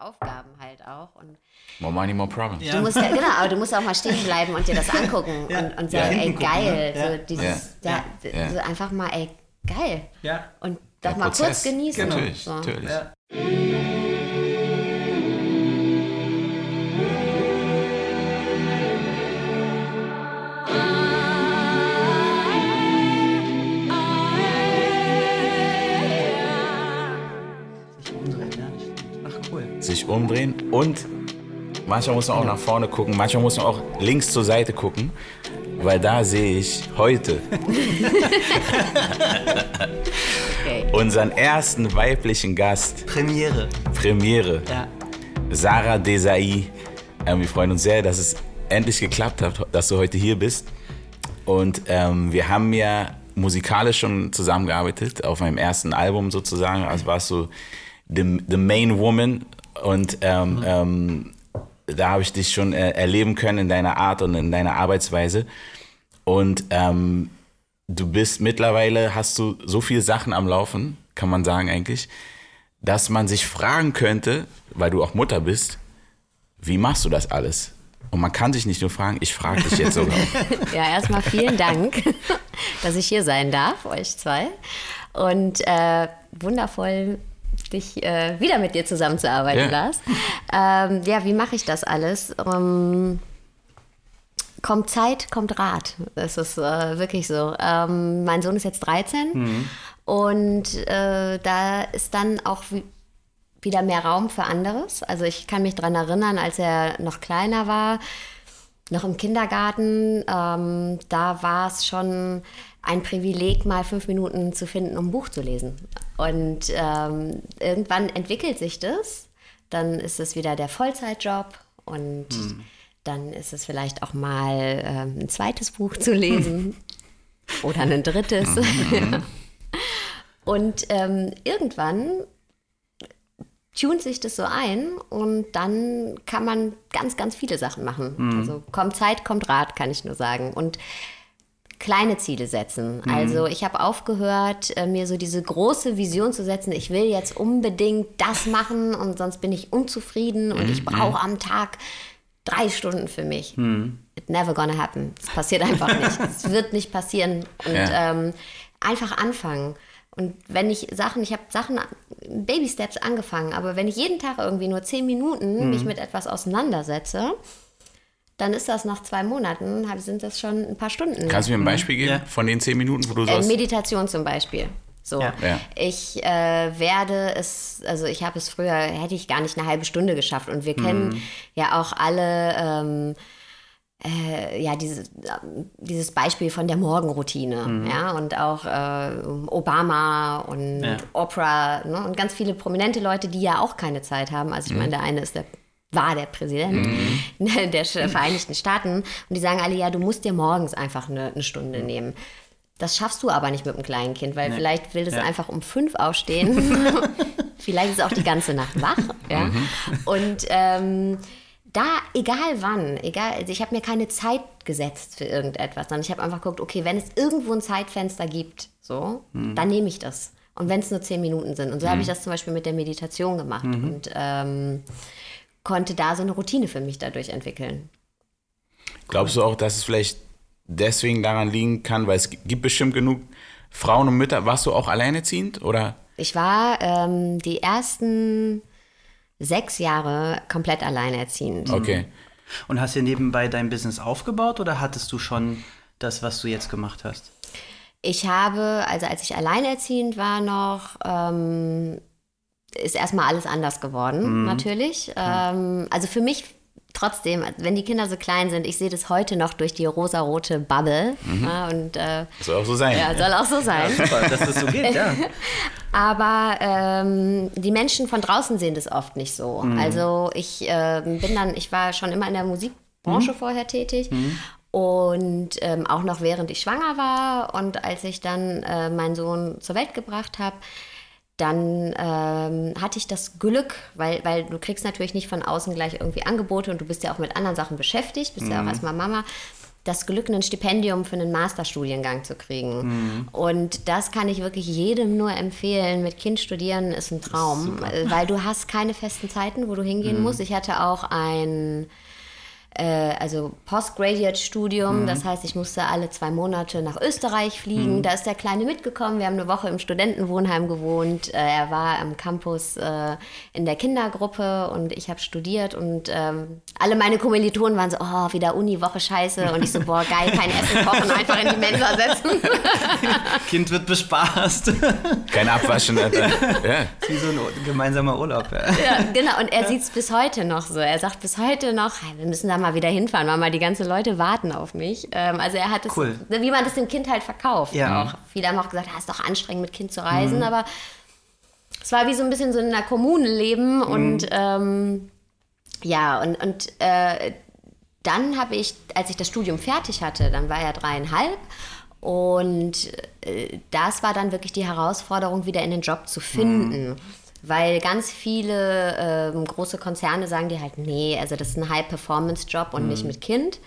Aufgaben halt auch. Und more money, more problems. Du musst ja, genau, aber du musst auch mal stehen bleiben und dir das angucken ja. und, und sagen, ey, geil. Ne? So dieses, ja. Da, so einfach mal, ey, geil. Ja. Und doch mal Prozess. kurz genießen. Genau. Natürlich, so. natürlich. sich umdrehen und manchmal muss man auch nach vorne gucken, manchmal muss man auch links zur Seite gucken, weil da sehe ich heute okay. unseren ersten weiblichen Gast. Premiere. Premiere. Ja. Sarah Desai. Ähm, wir freuen uns sehr, dass es endlich geklappt hat, dass du heute hier bist. Und ähm, wir haben ja musikalisch schon zusammengearbeitet auf meinem ersten Album sozusagen. Also warst du the, the main woman und ähm, mhm. ähm, da habe ich dich schon äh, erleben können in deiner Art und in deiner Arbeitsweise. Und ähm, du bist mittlerweile, hast du so viele Sachen am Laufen, kann man sagen eigentlich, dass man sich fragen könnte, weil du auch Mutter bist, wie machst du das alles? Und man kann sich nicht nur fragen, ich frage dich jetzt sogar. ja, erstmal vielen Dank, dass ich hier sein darf, euch zwei. Und äh, wundervoll dich äh, wieder mit dir zusammenzuarbeiten, ja. Lars. Ähm, ja, wie mache ich das alles? Ähm, kommt Zeit, kommt Rat. Das ist äh, wirklich so. Ähm, mein Sohn ist jetzt 13 mhm. und äh, da ist dann auch wieder mehr Raum für anderes. Also ich kann mich daran erinnern, als er noch kleiner war, noch im Kindergarten, ähm, da war es schon ein Privileg, mal fünf Minuten zu finden, um ein Buch zu lesen. Und ähm, irgendwann entwickelt sich das. Dann ist es wieder der Vollzeitjob und hm. dann ist es vielleicht auch mal ähm, ein zweites Buch zu lesen oder ein drittes. Mhm. und ähm, irgendwann tunt sich das so ein und dann kann man ganz, ganz viele Sachen machen. Mhm. Also kommt Zeit, kommt Rat, kann ich nur sagen. Und kleine Ziele setzen. Mhm. Also ich habe aufgehört, äh, mir so diese große Vision zu setzen, ich will jetzt unbedingt das machen und sonst bin ich unzufrieden und ich mhm. brauche am Tag drei Stunden für mich. Mhm. It never gonna happen. Es passiert einfach nicht. Es wird nicht passieren. Und ja. ähm, einfach anfangen. Und wenn ich Sachen, ich habe Sachen, Baby Steps angefangen, aber wenn ich jeden Tag irgendwie nur zehn Minuten mhm. mich mit etwas auseinandersetze, dann ist das nach zwei Monaten, sind das schon ein paar Stunden. Kannst du mir ein Beispiel geben ja. von den zehn Minuten, wo du sagst? Äh, Meditation zum Beispiel. So, ja. ich äh, werde es, also ich habe es früher, hätte ich gar nicht eine halbe Stunde geschafft. Und wir kennen mhm. ja auch alle ähm, äh, ja, dieses, dieses Beispiel von der Morgenroutine, mhm. ja, und auch äh, Obama und ja. Oprah ne, und ganz viele prominente Leute, die ja auch keine Zeit haben. Also ich mhm. meine, der eine ist der war der Präsident mhm. der Vereinigten Staaten. Und die sagen alle, ja, du musst dir morgens einfach eine, eine Stunde nehmen. Das schaffst du aber nicht mit einem kleinen Kind, weil nee. vielleicht will es ja. einfach um fünf aufstehen. vielleicht ist es auch die ganze Nacht wach. Ja? Mhm. Und ähm, da, egal wann, egal, also ich habe mir keine Zeit gesetzt für irgendetwas, sondern ich habe einfach geguckt, okay, wenn es irgendwo ein Zeitfenster gibt, so, mhm. dann nehme ich das. Und wenn es nur zehn Minuten sind. Und so mhm. habe ich das zum Beispiel mit der Meditation gemacht. Mhm. Und ähm, konnte da so eine Routine für mich dadurch entwickeln. Glaubst du auch, dass es vielleicht deswegen daran liegen kann, weil es gibt bestimmt genug Frauen und Mütter. Warst du auch alleinerziehend oder? Ich war ähm, die ersten sechs Jahre komplett alleinerziehend. Okay. Und hast du nebenbei dein Business aufgebaut oder hattest du schon das, was du jetzt gemacht hast? Ich habe, also als ich alleinerziehend war noch, ähm, ist erstmal alles anders geworden, mhm. natürlich. Ähm, also für mich trotzdem, wenn die Kinder so klein sind, ich sehe das heute noch durch die rosarote Bubble. Mhm. Ja, und, äh, soll auch so sein. Ja, soll auch so sein. Ja, super, dass das so geht, ja. Aber ähm, die Menschen von draußen sehen das oft nicht so. Mhm. Also ich äh, bin dann, ich war schon immer in der Musikbranche mhm. vorher tätig. Mhm. Und ähm, auch noch während ich schwanger war und als ich dann äh, meinen Sohn zur Welt gebracht habe, dann ähm, hatte ich das Glück, weil, weil du kriegst natürlich nicht von außen gleich irgendwie Angebote und du bist ja auch mit anderen Sachen beschäftigt, bist mhm. ja auch mhm. erstmal Mama, das Glück, ein Stipendium für einen Masterstudiengang zu kriegen. Mhm. Und das kann ich wirklich jedem nur empfehlen. Mit Kind studieren ist ein Traum, Ist weil du hast keine festen Zeiten, wo du hingehen Mhm. musst. Ich hatte auch ein äh, also Postgraduate-Studium. Das heißt, ich musste alle zwei Monate nach Österreich fliegen. Da ist der Kleine mitgekommen. Wir haben eine Woche im Studentenwohnheim gewohnt. Äh, er war am Campus äh, in der Kindergruppe und ich habe studiert. Und ähm, alle meine Kommilitonen waren so, oh, wieder Uni-Woche scheiße. Und ich so, boah, geil, kein Essen kochen, einfach in die Mensa setzen. Kind wird bespaßt. Kein Abwaschen. Alter. Ja. Wie so ein gemeinsamer Urlaub. Ja. Ja, genau. Und er sieht es bis heute noch so. Er sagt bis heute noch, hey, wir müssen da mal wieder hinfahren, weil mal die ganzen Leute warten auf mich. Ähm, also er hat es, Cool. wie man das dem Kind halt verkauft. Ja. Auch. Viele haben auch gesagt, ah, ist doch anstrengend mit Kind zu reisen, aber es war wie so ein bisschen so in einer Kommune leben und ähm, ja, und, und äh, dann habe ich, als ich das Studium fertig hatte, dann war er dreieinhalb und äh, das war dann wirklich die Herausforderung, wieder in den Job zu finden. Weil ganz viele ähm, große Konzerne sagen dir halt, nee, also das ist ein High-Performance-Job und nicht mit Kind.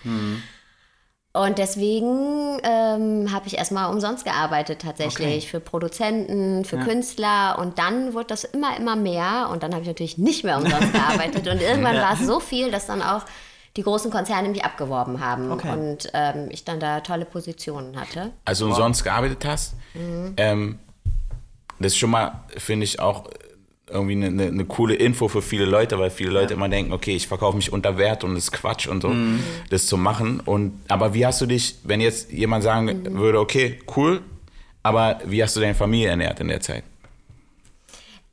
Und deswegen ähm, habe ich erstmal umsonst gearbeitet tatsächlich Okay. für Produzenten, für Künstler und dann wurde das immer, immer mehr und dann habe ich natürlich nicht mehr umsonst gearbeitet und irgendwann war es so viel, dass dann auch die großen Konzerne mich abgeworben haben Okay. und ähm, ich dann da tolle Positionen hatte. Also umsonst gearbeitet hast. Ähm, das ist schon mal, finde ich, auch irgendwie eine, eine, eine coole Info für viele Leute, weil viele Leute immer denken, okay, ich verkaufe mich unter Wert und das ist Quatsch und so, das zu machen. Und aber wie hast du dich, wenn jetzt jemand sagen würde, okay, cool, aber wie hast du deine Familie ernährt in der Zeit?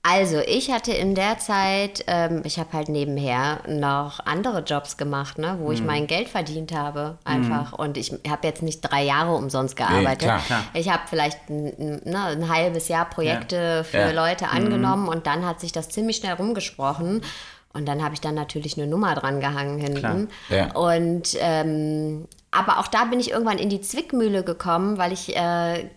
Also ich hatte in der Zeit, ähm, ich habe halt nebenher noch andere Jobs gemacht, ne, wo Mhm. ich mein Geld verdient habe einfach. Und ich habe jetzt nicht drei Jahre umsonst gearbeitet. klar, klar. Ich habe vielleicht ein, ne, ein halbes Jahr Projekte für Ja. Mhm. Leute angenommen und dann hat sich das ziemlich schnell rumgesprochen. Und dann habe ich dann natürlich eine Nummer dran gehangen hinten. Ja. Und ähm, aber auch da bin ich irgendwann in die Zwickmühle gekommen, weil ich äh,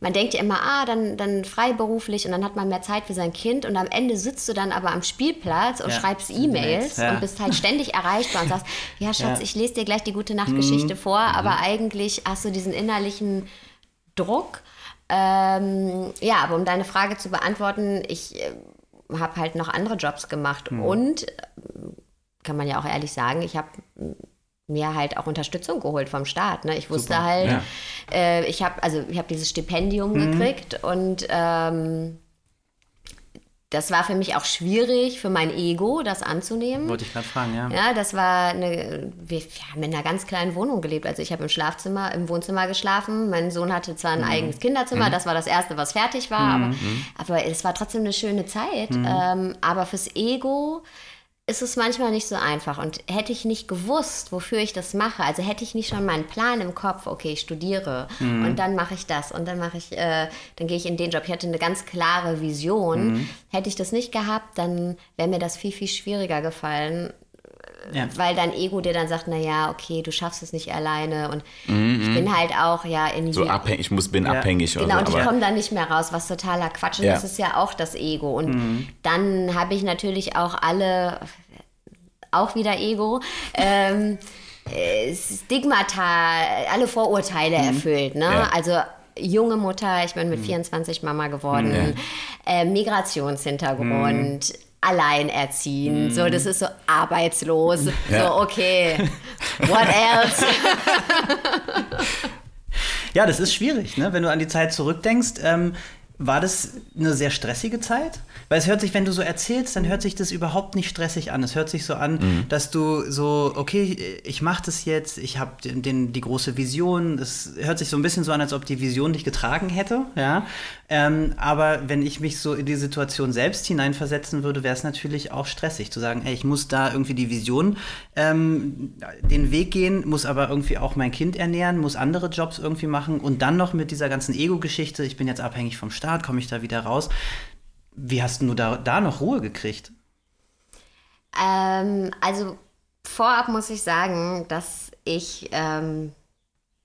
man denkt ja immer, ah, dann, dann freiberuflich und dann hat man mehr Zeit für sein Kind und am Ende sitzt du dann aber am Spielplatz und Ja, schreibst E-Mails, ja. und bist halt ständig erreichbar und sagst, ja Schatz, Ja. Mhm. ich lese dir gleich die gute Nachtgeschichte vor, aber eigentlich hast du diesen innerlichen Druck. Ähm, ja, aber um deine Frage zu beantworten, ich äh, habe halt noch andere Jobs gemacht Mhm. und äh, kann man ja auch ehrlich sagen, ich habe mir halt auch Unterstützung geholt vom Staat. Ne? Ich wusste Super, halt, ja. äh, ich habe also ich habe dieses Stipendium Mhm. gekriegt und ähm, das war für mich auch schwierig, für mein Ego das anzunehmen. Wollte ich gerade fragen, ja. Ja, das war eine, wir, wir haben in einer ganz kleinen Wohnung gelebt. Also ich habe im Schlafzimmer, im Wohnzimmer geschlafen. Mein Sohn hatte zwar Mhm. ein eigenes Kinderzimmer, das war das erste, was fertig war, aber, aber es war trotzdem eine schöne Zeit. Mhm. Ähm, aber fürs Ego ist es manchmal nicht so einfach. Und hätte ich nicht gewusst, wofür ich das mache, also hätte ich nicht schon meinen Plan im Kopf, okay, ich studiere Mhm. und dann mache ich das und dann mache ich, äh, dann gehe ich in den Job. Ich hatte eine ganz klare Vision. Mhm. Hätte ich das nicht gehabt, dann wäre mir das viel, viel schwieriger gefallen, Ja. weil dein Ego dir dann sagt, na ja, okay, du schaffst es nicht alleine und ich bin halt auch ja in Mhm, So abhängig, ich muss, bin Ja. abhängig Genau, oder und so. ich komme da nicht mehr raus, was totaler Quatsch. Und Ja. das ist ja auch das Ego. Und dann habe ich natürlich auch alle, auch wieder Ego, ähm, äh, Stigmata, alle Vorurteile erfüllt. Ne? Ja. Also junge Mutter, ich bin mit 24 Mama geworden, äh, Migrationshintergrund. Alleinerziehend, so das ist so arbeitslos, Ja. so okay, what else? Ja, das ist schwierig, ne? wenn du an die Zeit zurückdenkst. Ähm, war das eine sehr stressige Zeit? Weil es hört sich, wenn du so erzählst, dann hört sich das überhaupt nicht stressig an. Es hört sich so an, Mhm. dass du so, okay, ich mache das jetzt, ich habe den, den, die große Vision. Es hört sich so ein bisschen so an, als ob die Vision dich getragen hätte. Ja? Ähm, aber wenn ich mich so in die Situation selbst hineinversetzen würde, wäre es natürlich auch stressig zu sagen, ey, ich muss da irgendwie die Vision ähm, den Weg gehen, muss aber irgendwie auch mein Kind ernähren, muss andere Jobs irgendwie machen und dann noch mit dieser ganzen Ego-Geschichte, ich bin jetzt abhängig vom Staat, komme ich da wieder raus. Wie hast du da, da noch Ruhe gekriegt? Ähm, also vorab muss ich sagen, dass ich ähm,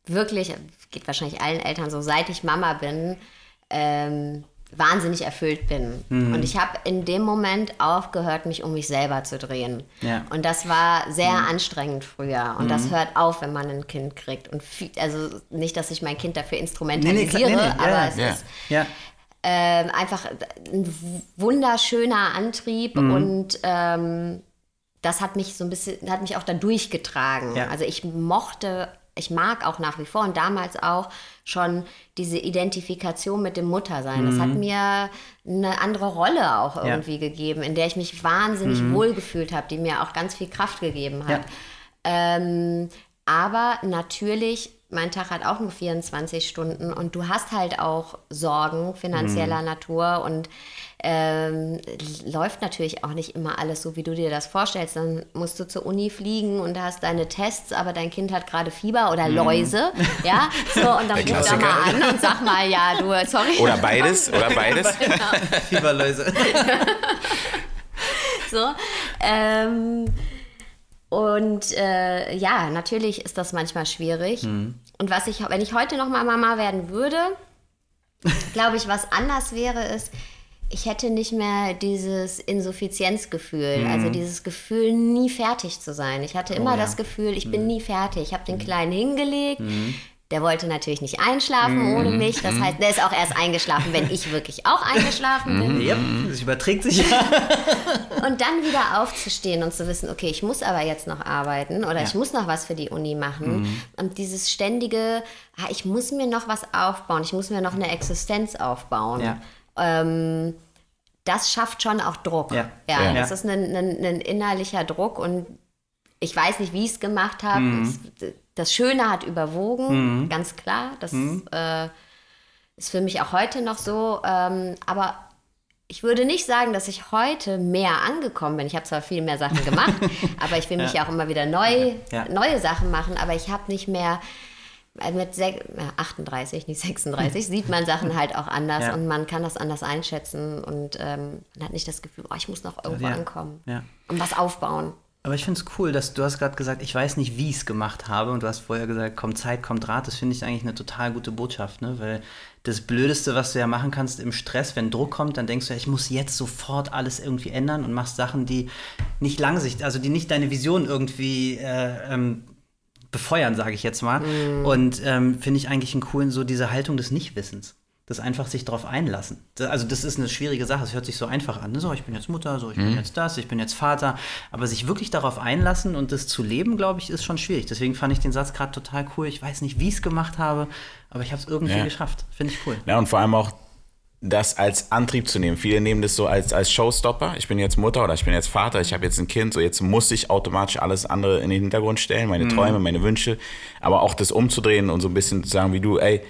wirklich, geht wahrscheinlich allen Eltern so, seit ich Mama bin, ähm, wahnsinnig erfüllt bin. Mhm. Und ich habe in dem Moment aufgehört, mich um mich selber zu drehen. Ja. Und das war sehr mhm. anstrengend früher. Und mhm. das hört auf, wenn man ein Kind kriegt. Und viel, also nicht, dass ich mein Kind dafür instrumentalisiere, nee, nee, nee, aber ja, es ja. ist ja. Äh, einfach ein wunderschöner Antrieb mhm. und ähm, das hat mich so ein bisschen, hat mich auch da durchgetragen. Also ich mochte ich mag auch nach wie vor und damals auch schon diese Identifikation mit dem Muttersein. Mhm. Das hat mhm. mir eine andere Rolle auch irgendwie ja. gegeben, in der ich mich wahnsinnig mhm. wohlgefühlt habe, die mir auch ganz viel Kraft gegeben hat. Ja. Ähm, aber natürlich, mein Tag hat auch nur 24 Stunden und du hast halt auch Sorgen finanzieller mhm. Natur und ähm, läuft natürlich auch nicht immer alles so, wie du dir das vorstellst. Dann musst du zur Uni fliegen und hast deine Tests, aber dein Kind hat gerade Fieber oder mhm. Läuse. Mm. Ja, so, und dann ruf da mal an und sag mal, ja, du, sorry. Oder beides, oder beides. genau. Fieberläuse. so, ähm, und äh, ja, natürlich ist das manchmal schwierig. Mhm. Und was ich, wenn ich heute noch mal Mama werden würde, glaube ich, was anders wäre, ist, ich hätte nicht mehr dieses Insuffizienzgefühl, mhm. also dieses Gefühl, nie fertig zu sein. Ich hatte immer oh, ja. das Gefühl, ich bin mhm. nie fertig. Ich habe den mhm. Kleinen hingelegt. Mhm. Der wollte natürlich nicht einschlafen mhm. ohne mich. Das heißt, der ist auch erst eingeschlafen, wenn ich wirklich auch eingeschlafen bin. Ja, das überträgt sich. und dann wieder aufzustehen und zu wissen, okay, ich muss aber jetzt noch arbeiten oder ja. ich muss noch was für die Uni machen. Mhm. Und dieses ständige, ah, ich muss mir noch was aufbauen, ich muss mir noch eine Existenz aufbauen. Ja. Ähm, das schafft schon auch Druck. Ja, ja, ja. das ist ein, ein, ein, innerlicher Druck und ich weiß nicht, wie ich es gemacht habe. Das Schöne hat überwogen, mhm. ganz klar. Das mhm. äh, ist für mich auch heute noch so. Ähm, aber ich würde nicht sagen, dass ich heute mehr angekommen bin. Ich habe zwar viel mehr Sachen gemacht, aber ich will mich ja, ja auch immer wieder neu, ja. neue Sachen machen, aber ich habe nicht mehr äh, mit 38, nicht 36, sieht man Sachen halt auch anders ja. und man kann das anders einschätzen und ähm, man hat nicht das Gefühl, oh, ich muss noch irgendwo ankommen und was aufbauen. Aber ich finde es cool, dass du hast gerade gesagt, ich weiß nicht, wie ich es gemacht habe und du hast vorher gesagt, kommt Zeit, kommt Rat. Das finde ich eigentlich eine total gute Botschaft, ne? weil das Blödeste, was du ja machen kannst im Stress, wenn Druck kommt, dann denkst du, ich muss jetzt sofort alles irgendwie ändern und machst Sachen, die nicht langsicht, also die nicht deine Vision irgendwie äh, ähm, befeuern, sage ich jetzt mal. Mm. Und ähm, finde ich eigentlich einen coolen, so diese Haltung des Nichtwissens. Das einfach sich darauf einlassen. Das, also, das ist eine schwierige Sache. Es hört sich so einfach an. Ne? So, ich bin jetzt Mutter, so, ich mm. bin mhm. jetzt das, ich bin jetzt Vater. Aber sich wirklich darauf einlassen und das zu leben, glaube ich, ist schon schwierig. Deswegen fand ich den Satz gerade total cool. Ich weiß nicht, wie ich es gemacht habe, aber ich habe es irgendwie ja. geschafft. Finde ich cool. Ja, und vor allem auch das als Antrieb zu nehmen. Viele nehmen das so als, als Showstopper. Ich bin jetzt Mutter oder ich bin jetzt Vater, ich habe jetzt ein Kind, so jetzt muss ich automatisch alles andere in den Hintergrund stellen, meine mhm. Träume, meine Wünsche, aber auch das umzudrehen und so ein bisschen zu sagen wie du, ey,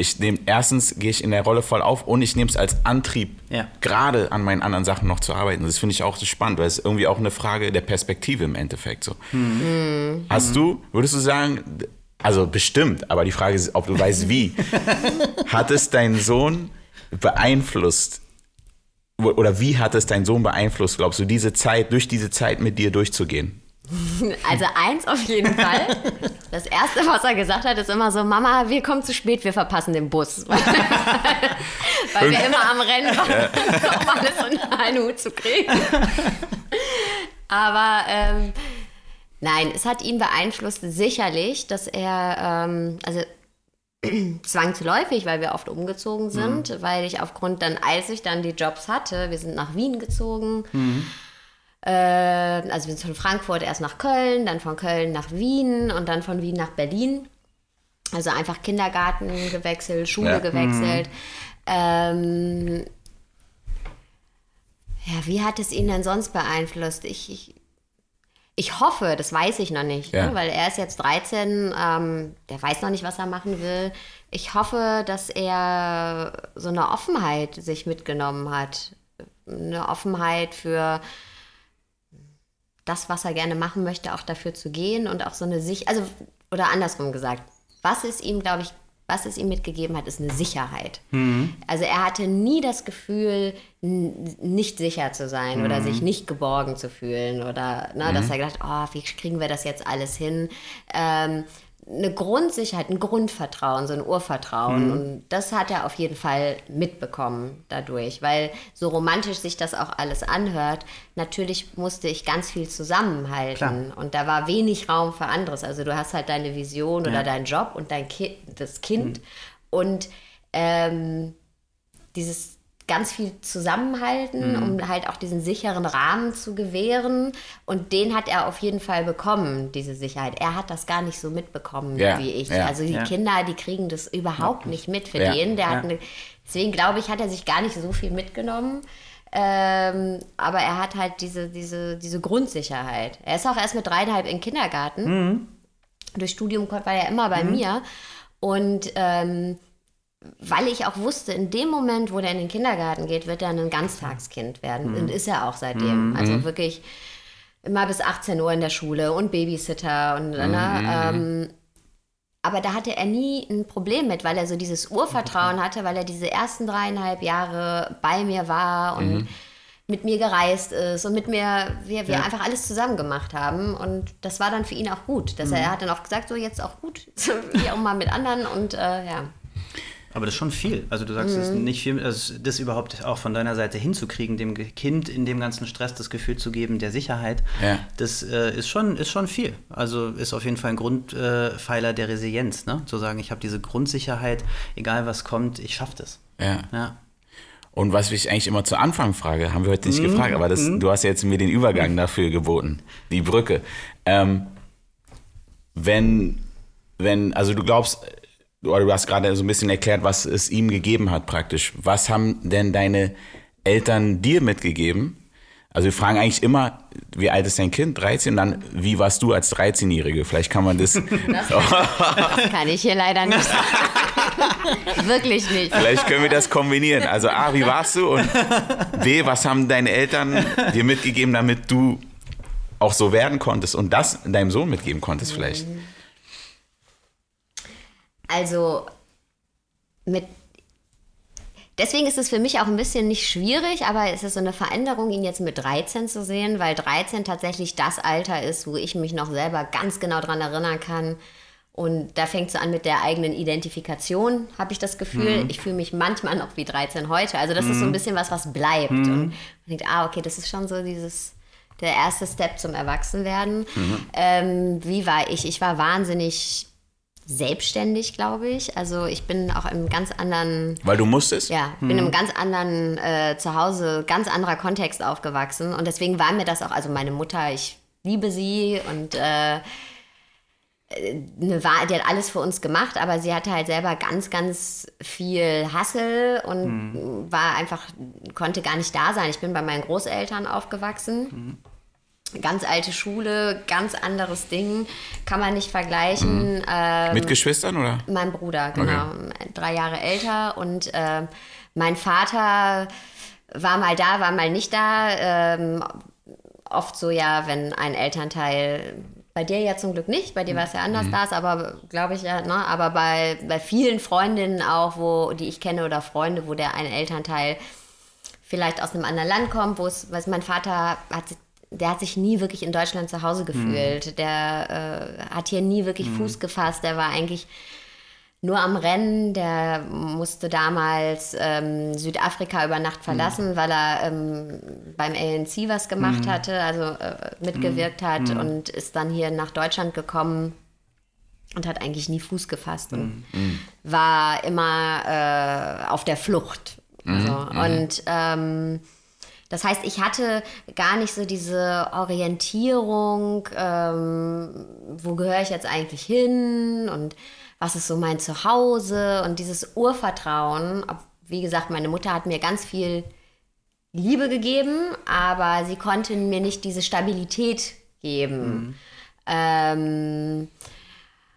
ich nehme erstens gehe ich in der Rolle voll auf und ich nehme es als Antrieb, ja. gerade an meinen anderen Sachen noch zu arbeiten. Das finde ich auch so spannend, weil es irgendwie auch eine Frage der Perspektive im Endeffekt so. Mhm. Hast du, würdest du sagen, also bestimmt, aber die Frage ist, ob du weißt wie, hat es dein Sohn beeinflusst oder wie hat es dein Sohn beeinflusst, glaubst du, diese Zeit, durch diese Zeit mit dir durchzugehen? Also eins auf jeden Fall. Das Erste, was er gesagt hat, ist immer so, Mama, wir kommen zu spät, wir verpassen den Bus. Weil wir immer am Rennen waren, um alles unter einen Hut zu kriegen. Aber ähm, nein, es hat ihn beeinflusst sicherlich, dass er, ähm, also zwangsläufig, weil wir oft umgezogen sind, mhm. weil ich aufgrund dann, als ich dann die Jobs hatte, wir sind nach Wien gezogen. Mhm. Äh, also wir sind von Frankfurt erst nach Köln, dann von Köln nach Wien und dann von Wien nach Berlin. Also einfach Kindergarten gewechselt, Schule ja. gewechselt. Mhm. Ähm, ja, wie hat es ihn denn sonst beeinflusst? Ich, ich, ich hoffe, das weiß ich noch nicht, ja. ne? weil er ist jetzt 13, ähm, der weiß noch nicht, was er machen will. Ich hoffe, dass er so eine Offenheit sich mitgenommen hat. Eine Offenheit für das, was er gerne machen möchte, auch dafür zu gehen und auch so eine Sicht, also, oder andersrum gesagt, was ist ihm, glaube ich, was es ihm mitgegeben hat, ist eine Sicherheit. Mhm. Also er hatte nie das Gefühl, nicht sicher zu sein mhm. oder sich nicht geborgen zu fühlen oder ne, mhm. dass er gedacht, oh, wie kriegen wir das jetzt alles hin? Ähm, eine Grundsicherheit, ein Grundvertrauen, so ein Urvertrauen. Mhm. Und das hat er auf jeden Fall mitbekommen dadurch, weil so romantisch sich das auch alles anhört, natürlich musste ich ganz viel zusammenhalten. Klar. Und da war wenig Raum für anderes. Also du hast halt deine Vision ja. oder deinen Job und dein Ki das Kind. Mhm. Und ähm, dieses ganz viel zusammenhalten, mhm. um halt auch diesen sicheren Rahmen zu gewähren. Und den hat er auf jeden Fall bekommen, diese Sicherheit. Er hat das gar nicht so mitbekommen ja. wie ich. Ja. Also die ja. Kinder, die kriegen das überhaupt nicht mit für den. Der hat eine, deswegen glaube ich, hat er sich gar nicht so viel mitgenommen. Ähm, aber er hat halt diese, diese, diese Grundsicherheit. Er ist auch erst mit dreieinhalb in Kindergarten. Mhm. Durch Studium war er immer bei mhm. mir. Und ähm, weil ich auch wusste, in dem Moment, wo der in den Kindergarten geht, wird er ein Ganztagskind werden. Mhm. Und ist er auch seitdem. Mhm. Also wirklich immer bis 18 Uhr in der Schule und Babysitter und mhm. ne, ähm, aber da hatte er nie ein Problem mit, weil er so dieses Urvertrauen hatte, weil er diese ersten dreieinhalb Jahre bei mir war und mhm. mit mir gereist ist und mit mir, wir, wir ja. einfach alles zusammen gemacht haben. Und das war dann für ihn auch gut. Dass mhm. er, er hat dann auch gesagt, so jetzt auch gut, wie auch mal mit anderen und äh, ja. Aber das ist schon viel. Also du sagst, mhm. es ist nicht viel, also das überhaupt auch von deiner Seite hinzukriegen, dem Kind in dem ganzen Stress das Gefühl zu geben der Sicherheit, ja. das äh, ist, schon, ist schon viel. Also ist auf jeden Fall ein Grundpfeiler äh, der Resilienz, ne? zu sagen, ich habe diese Grundsicherheit, egal was kommt, ich schaffe das. Ja. ja. Und was ich eigentlich immer zu Anfang frage, haben wir heute nicht mhm. gefragt, aber das, mhm. du hast jetzt mir den Übergang dafür geboten, die Brücke. Ähm, wenn, wenn, also du glaubst, oder du hast gerade so ein bisschen erklärt, was es ihm gegeben hat praktisch. Was haben denn deine Eltern dir mitgegeben? Also wir fragen eigentlich immer, wie alt ist dein Kind? 13? dann, wie warst du als 13-Jährige? Vielleicht kann man das... Das kann, das kann ich hier leider nicht sagen. Wirklich nicht. Vielleicht können wir das kombinieren. Also A, wie warst du? Und B, was haben deine Eltern dir mitgegeben, damit du auch so werden konntest und das deinem Sohn mitgeben konntest vielleicht? Mhm. Also mit Deswegen ist es für mich auch ein bisschen nicht schwierig, aber es ist so eine Veränderung, ihn jetzt mit 13 zu sehen, weil 13 tatsächlich das Alter ist, wo ich mich noch selber ganz genau daran erinnern kann. Und da fängt es so an mit der eigenen Identifikation, habe ich das Gefühl. Mhm. Ich fühle mich manchmal noch wie 13 heute. Also das mhm. ist so ein mhm. bisschen was, was bleibt. Mhm. Und man denkt, ah, okay, das ist schon so dieses, der erste Step zum Erwachsenwerden. Mhm. Ähm, wie war ich? Ich war wahnsinnig selbstständig, glaube ich. Also ich bin auch im ganz anderen. Weil du musstest? Ja, bin hm. im ganz anderen äh, Zuhause, ganz anderer Kontext aufgewachsen. Und deswegen war mir das auch, also meine Mutter, ich liebe sie und äh, eine, die hat alles für uns gemacht, aber sie hatte halt selber ganz, ganz viel Hassel und hm. war einfach, konnte gar nicht da sein. Ich bin bei meinen Großeltern aufgewachsen. Hm ganz alte Schule, ganz anderes Ding, kann man nicht vergleichen. Mhm. Ähm, Mit Geschwistern oder? Mein Bruder, genau, okay. drei Jahre älter und äh, mein Vater war mal da, war mal nicht da. Ähm, oft so ja, wenn ein Elternteil bei dir ja zum Glück nicht, bei dir war es ja anders mhm. da, aber glaube ich ja, ne? aber bei, bei vielen Freundinnen auch, wo, die ich kenne oder Freunde, wo der eine Elternteil vielleicht aus einem anderen Land kommt, wo es, was mein Vater hat der hat sich nie wirklich in Deutschland zu Hause gefühlt. Mhm. Der äh, hat hier nie wirklich mhm. Fuß gefasst. Der war eigentlich nur am Rennen. Der musste damals ähm, Südafrika über Nacht verlassen, mhm. weil er ähm, beim ANC was gemacht mhm. hatte, also äh, mitgewirkt hat mhm. und ist dann hier nach Deutschland gekommen und hat eigentlich nie Fuß gefasst und mhm. war immer äh, auf der Flucht. Also, und ähm, das heißt, ich hatte gar nicht so diese Orientierung, ähm, wo gehöre ich jetzt eigentlich hin und was ist so mein Zuhause und dieses Urvertrauen. Wie gesagt, meine Mutter hat mir ganz viel Liebe gegeben, aber sie konnte mir nicht diese Stabilität geben. Mhm. Ähm,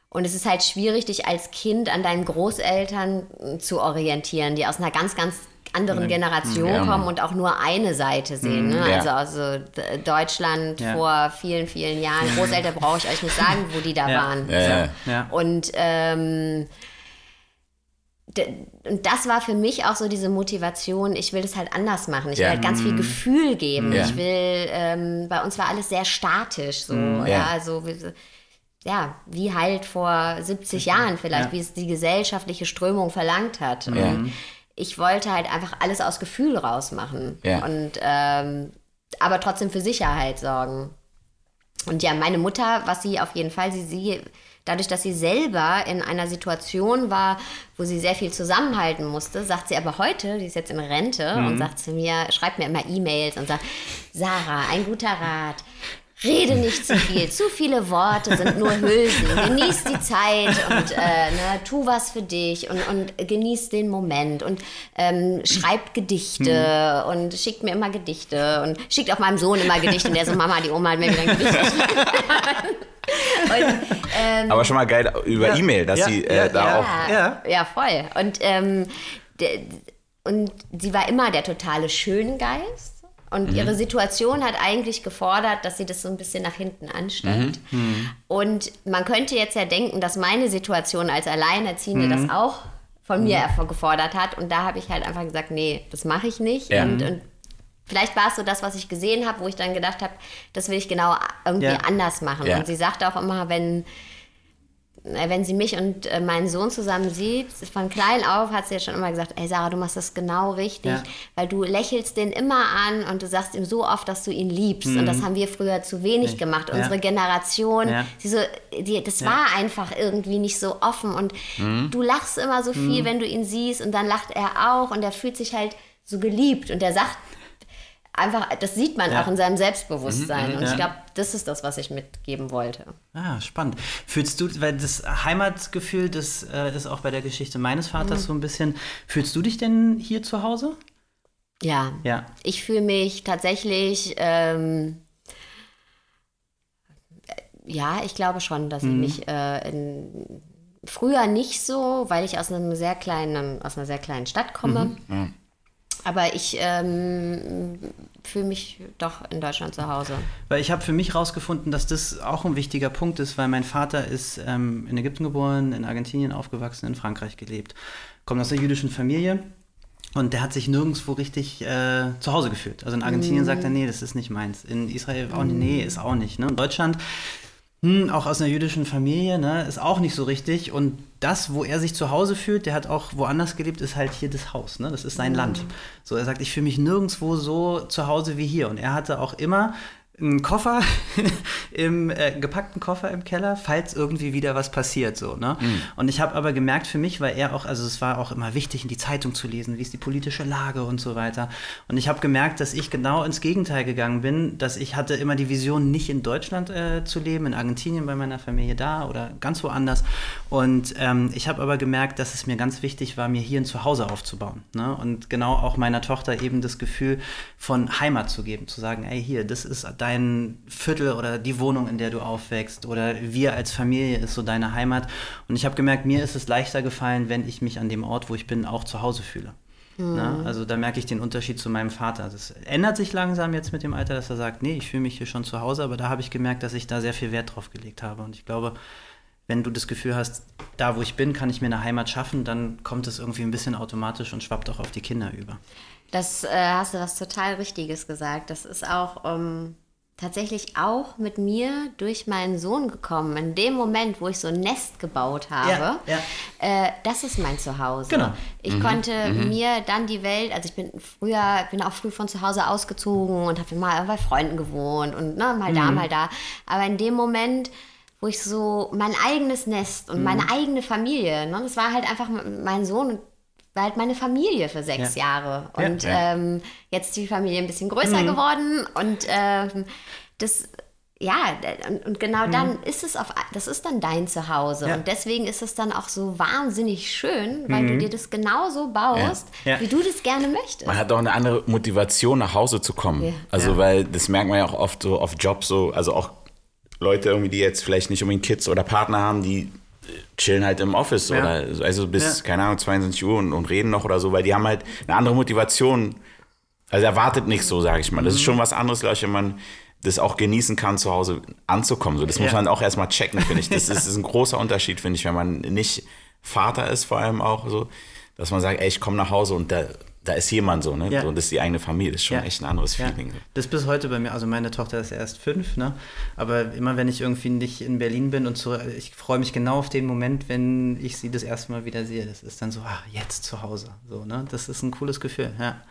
und es ist halt schwierig, dich als Kind an deinen Großeltern zu orientieren, die aus einer ganz, ganz anderen Generation ja. kommen und auch nur eine Seite sehen. Ne? Ja. Also, also Deutschland ja. vor vielen, vielen Jahren. Großeltern brauche ich euch nicht sagen, wo die da waren. So. Und ähm, und das war für mich auch so diese Motivation, ich will das halt anders machen. Ich will halt ganz viel mhm. Gefühl geben. Ich will, ähm, bei uns war alles sehr statisch so. Mhm. Ja, also ja, wie halt vor 70 Jahren vielleicht, ja. wie es die gesellschaftliche Strömung verlangt hat. Ja. Und ich wollte halt einfach alles aus Gefühl rausmachen. Ja. Und ähm, aber trotzdem für Sicherheit sorgen. Und ja, meine Mutter, was sie auf jeden Fall, sie, sie dadurch, dass sie selber in einer Situation war, wo sie sehr viel zusammenhalten musste, sagt sie aber heute, die ist jetzt in Rente mhm. und sagt zu mir, schreibt mir immer E-Mails und sagt, Sarah, ein guter Rat. Rede nicht zu viel. Zu viele Worte sind nur Hülsen. Genieß die Zeit und äh, ne, tu was für dich und, und genieß den Moment und ähm, schreib Gedichte hm. und schickt mir immer Gedichte und schickt auch meinem Sohn immer Gedichte und der so, Mama, die Oma hat mir wieder ein Gedicht und, ähm, Aber schon mal geil über ja. E-Mail, dass ja, sie äh, ja, da auch. Ja. ja, voll. Und, ähm, und sie war immer der totale Schöngeist. Und mhm. ihre Situation hat eigentlich gefordert, dass sie das so ein bisschen nach hinten anstellt. Mhm. mhm. Und man könnte jetzt ja denken, dass meine Situation als Alleinerziehende mhm. das auch von mir mhm. gefordert hat. Und da habe ich halt einfach gesagt, nee, das mache ich nicht. Ja. Und, und, vielleicht war es so das, was ich gesehen habe, wo ich dann gedacht habe, das will ich genau irgendwie ja. anders machen. Ja. Und sie sagte auch immer, wenn wenn sie mich und äh, meinen Sohn zusammen sieht, von klein auf hat sie ja schon immer gesagt, ey Sarah, du machst das genau richtig, ja. weil du lächelst den immer an und du sagst ihm so oft, dass du ihn liebst. Mhm. Und das haben wir früher zu wenig gemacht. Ja. Unsere Generation, ja. sie so, die, das war einfach irgendwie nicht so offen. Und mhm. du lachst immer so viel, mhm. wenn du ihn siehst und dann lacht er auch und er fühlt sich halt so geliebt. Und er sagt einfach, das sieht man ja. auch in seinem Selbstbewusstsein. Mhm, und ja. ich glaube, das ist das, was ich mitgeben wollte. Ah, spannend. Fühlst du, weil das Heimatgefühl, das äh, ist auch bei der Geschichte meines Vaters mhm. so ein bisschen, fühlst du dich denn hier zu Hause? Ja. Ja. Ich fühle mich tatsächlich, ähm, ja, ich glaube schon, dass mhm. ich mich äh, in, früher nicht so, weil ich aus einem sehr kleinen, aus einer sehr kleinen Stadt komme. Mhm. Aber ich ähm, fühle mich doch in Deutschland zu Hause. Weil ich habe für mich herausgefunden, dass das auch ein wichtiger Punkt ist, weil mein Vater ist ähm, in Ägypten geboren, in Argentinien aufgewachsen, in Frankreich gelebt, kommt aus einer jüdischen Familie. Und der hat sich nirgendwo richtig äh, zu Hause gefühlt. Also in Argentinien mm. sagt er, nee, das ist nicht meins. In Israel auch, mm. nee, ist auch nicht. Ne? In Deutschland hm, auch aus einer jüdischen Familie, ne, ist auch nicht so richtig. Und das, wo er sich zu Hause fühlt, der hat auch woanders gelebt, ist halt hier das Haus, ne? Das ist sein mhm. Land. So, er sagt, ich fühle mich nirgendwo so zu Hause wie hier. Und er hatte auch immer einen Koffer, im äh, gepackten Koffer im Keller, falls irgendwie wieder was passiert. So, ne? Mhm. Und ich habe aber gemerkt für mich, weil er auch, also es war auch immer wichtig, in die Zeitung zu lesen, wie ist die politische Lage und so weiter. Und ich habe gemerkt, dass ich genau ins Gegenteil gegangen bin, dass ich hatte immer die Vision, nicht in Deutschland äh, zu leben, in Argentinien bei meiner Familie da oder ganz woanders. Und ähm, ich habe aber gemerkt, dass es mir ganz wichtig war, mir hier ein Zuhause aufzubauen. Ne? Und genau auch meiner Tochter eben das Gefühl von Heimat zu geben, zu sagen, ey, hier, das ist dein Viertel oder die Wohnung, in der du aufwächst oder wir als Familie ist so deine Heimat. Und ich habe gemerkt, mir ist es leichter gefallen, wenn ich mich an dem Ort, wo ich bin, auch zu Hause fühle. Mhm. Na, also da merke ich den Unterschied zu meinem Vater. Das ändert sich langsam jetzt mit dem Alter, dass er sagt, nee, ich fühle mich hier schon zu Hause, aber da habe ich gemerkt, dass ich da sehr viel Wert drauf gelegt habe. Und ich glaube, wenn du das Gefühl hast, da wo ich bin, kann ich mir eine Heimat schaffen, dann kommt es irgendwie ein bisschen automatisch und schwappt auch auf die Kinder über. Das äh, hast du was total Richtiges gesagt. Das ist auch ähm, tatsächlich auch mit mir durch meinen Sohn gekommen. In dem Moment, wo ich so ein Nest gebaut habe, ja, ja. Äh, das ist mein Zuhause. Genau. Ich mhm, konnte mhm. mir dann die Welt, also ich bin früher, bin auch früh von zu Hause ausgezogen und habe mal bei Freunden gewohnt und ne, mal mhm. da, mal da. Aber in dem Moment, wo ich so mein eigenes Nest und meine mhm. eigene Familie, ne, das war halt einfach mein Sohn und war halt meine Familie für sechs ja. Jahre. Und ja, ähm, jetzt ist die Familie ein bisschen größer mhm. geworden und ähm, das ja, und, und genau mhm. dann ist es auf, das ist dann dein Zuhause. Ja. Und deswegen ist es dann auch so wahnsinnig schön, weil mhm. du dir das genauso baust, ja. Ja. wie du das gerne möchtest. Man hat auch eine andere Motivation, nach Hause zu kommen. Also, weil das merkt man ja auch oft so auf Jobs so, also auch Leute irgendwie, die jetzt vielleicht nicht unbedingt Kids oder Partner haben, die chillen halt im Office ja. oder also bis, ja. keine Ahnung, 22 Uhr und, und, reden noch oder so, weil die haben halt eine andere Motivation. Also erwartet nicht so, sage ich mal. Das ist mhm. schon was anderes, glaube ich, wenn man das auch genießen kann, zu Hause anzukommen. So, das muss man auch erstmal checken, finde ich. Das ist, das ist ein großer Unterschied, finde ich, wenn man nicht Vater ist, vor allem auch so, dass man sagt, ey, ich komme nach Hause und da da ist jemand so, ne? Ja. Und das ist die eigene Familie, das ist schon ja. echt ein anderes Feeling. Ja. Das ist bis heute bei mir, also meine Tochter ist erst fünf, ne? Aber immer wenn ich irgendwie nicht in Berlin bin und so, ich freue mich genau auf den Moment, wenn ich sie das erste Mal wieder sehe. Das ist dann so, ach, jetzt zu Hause. So, ne? Das ist ein cooles Gefühl, ja.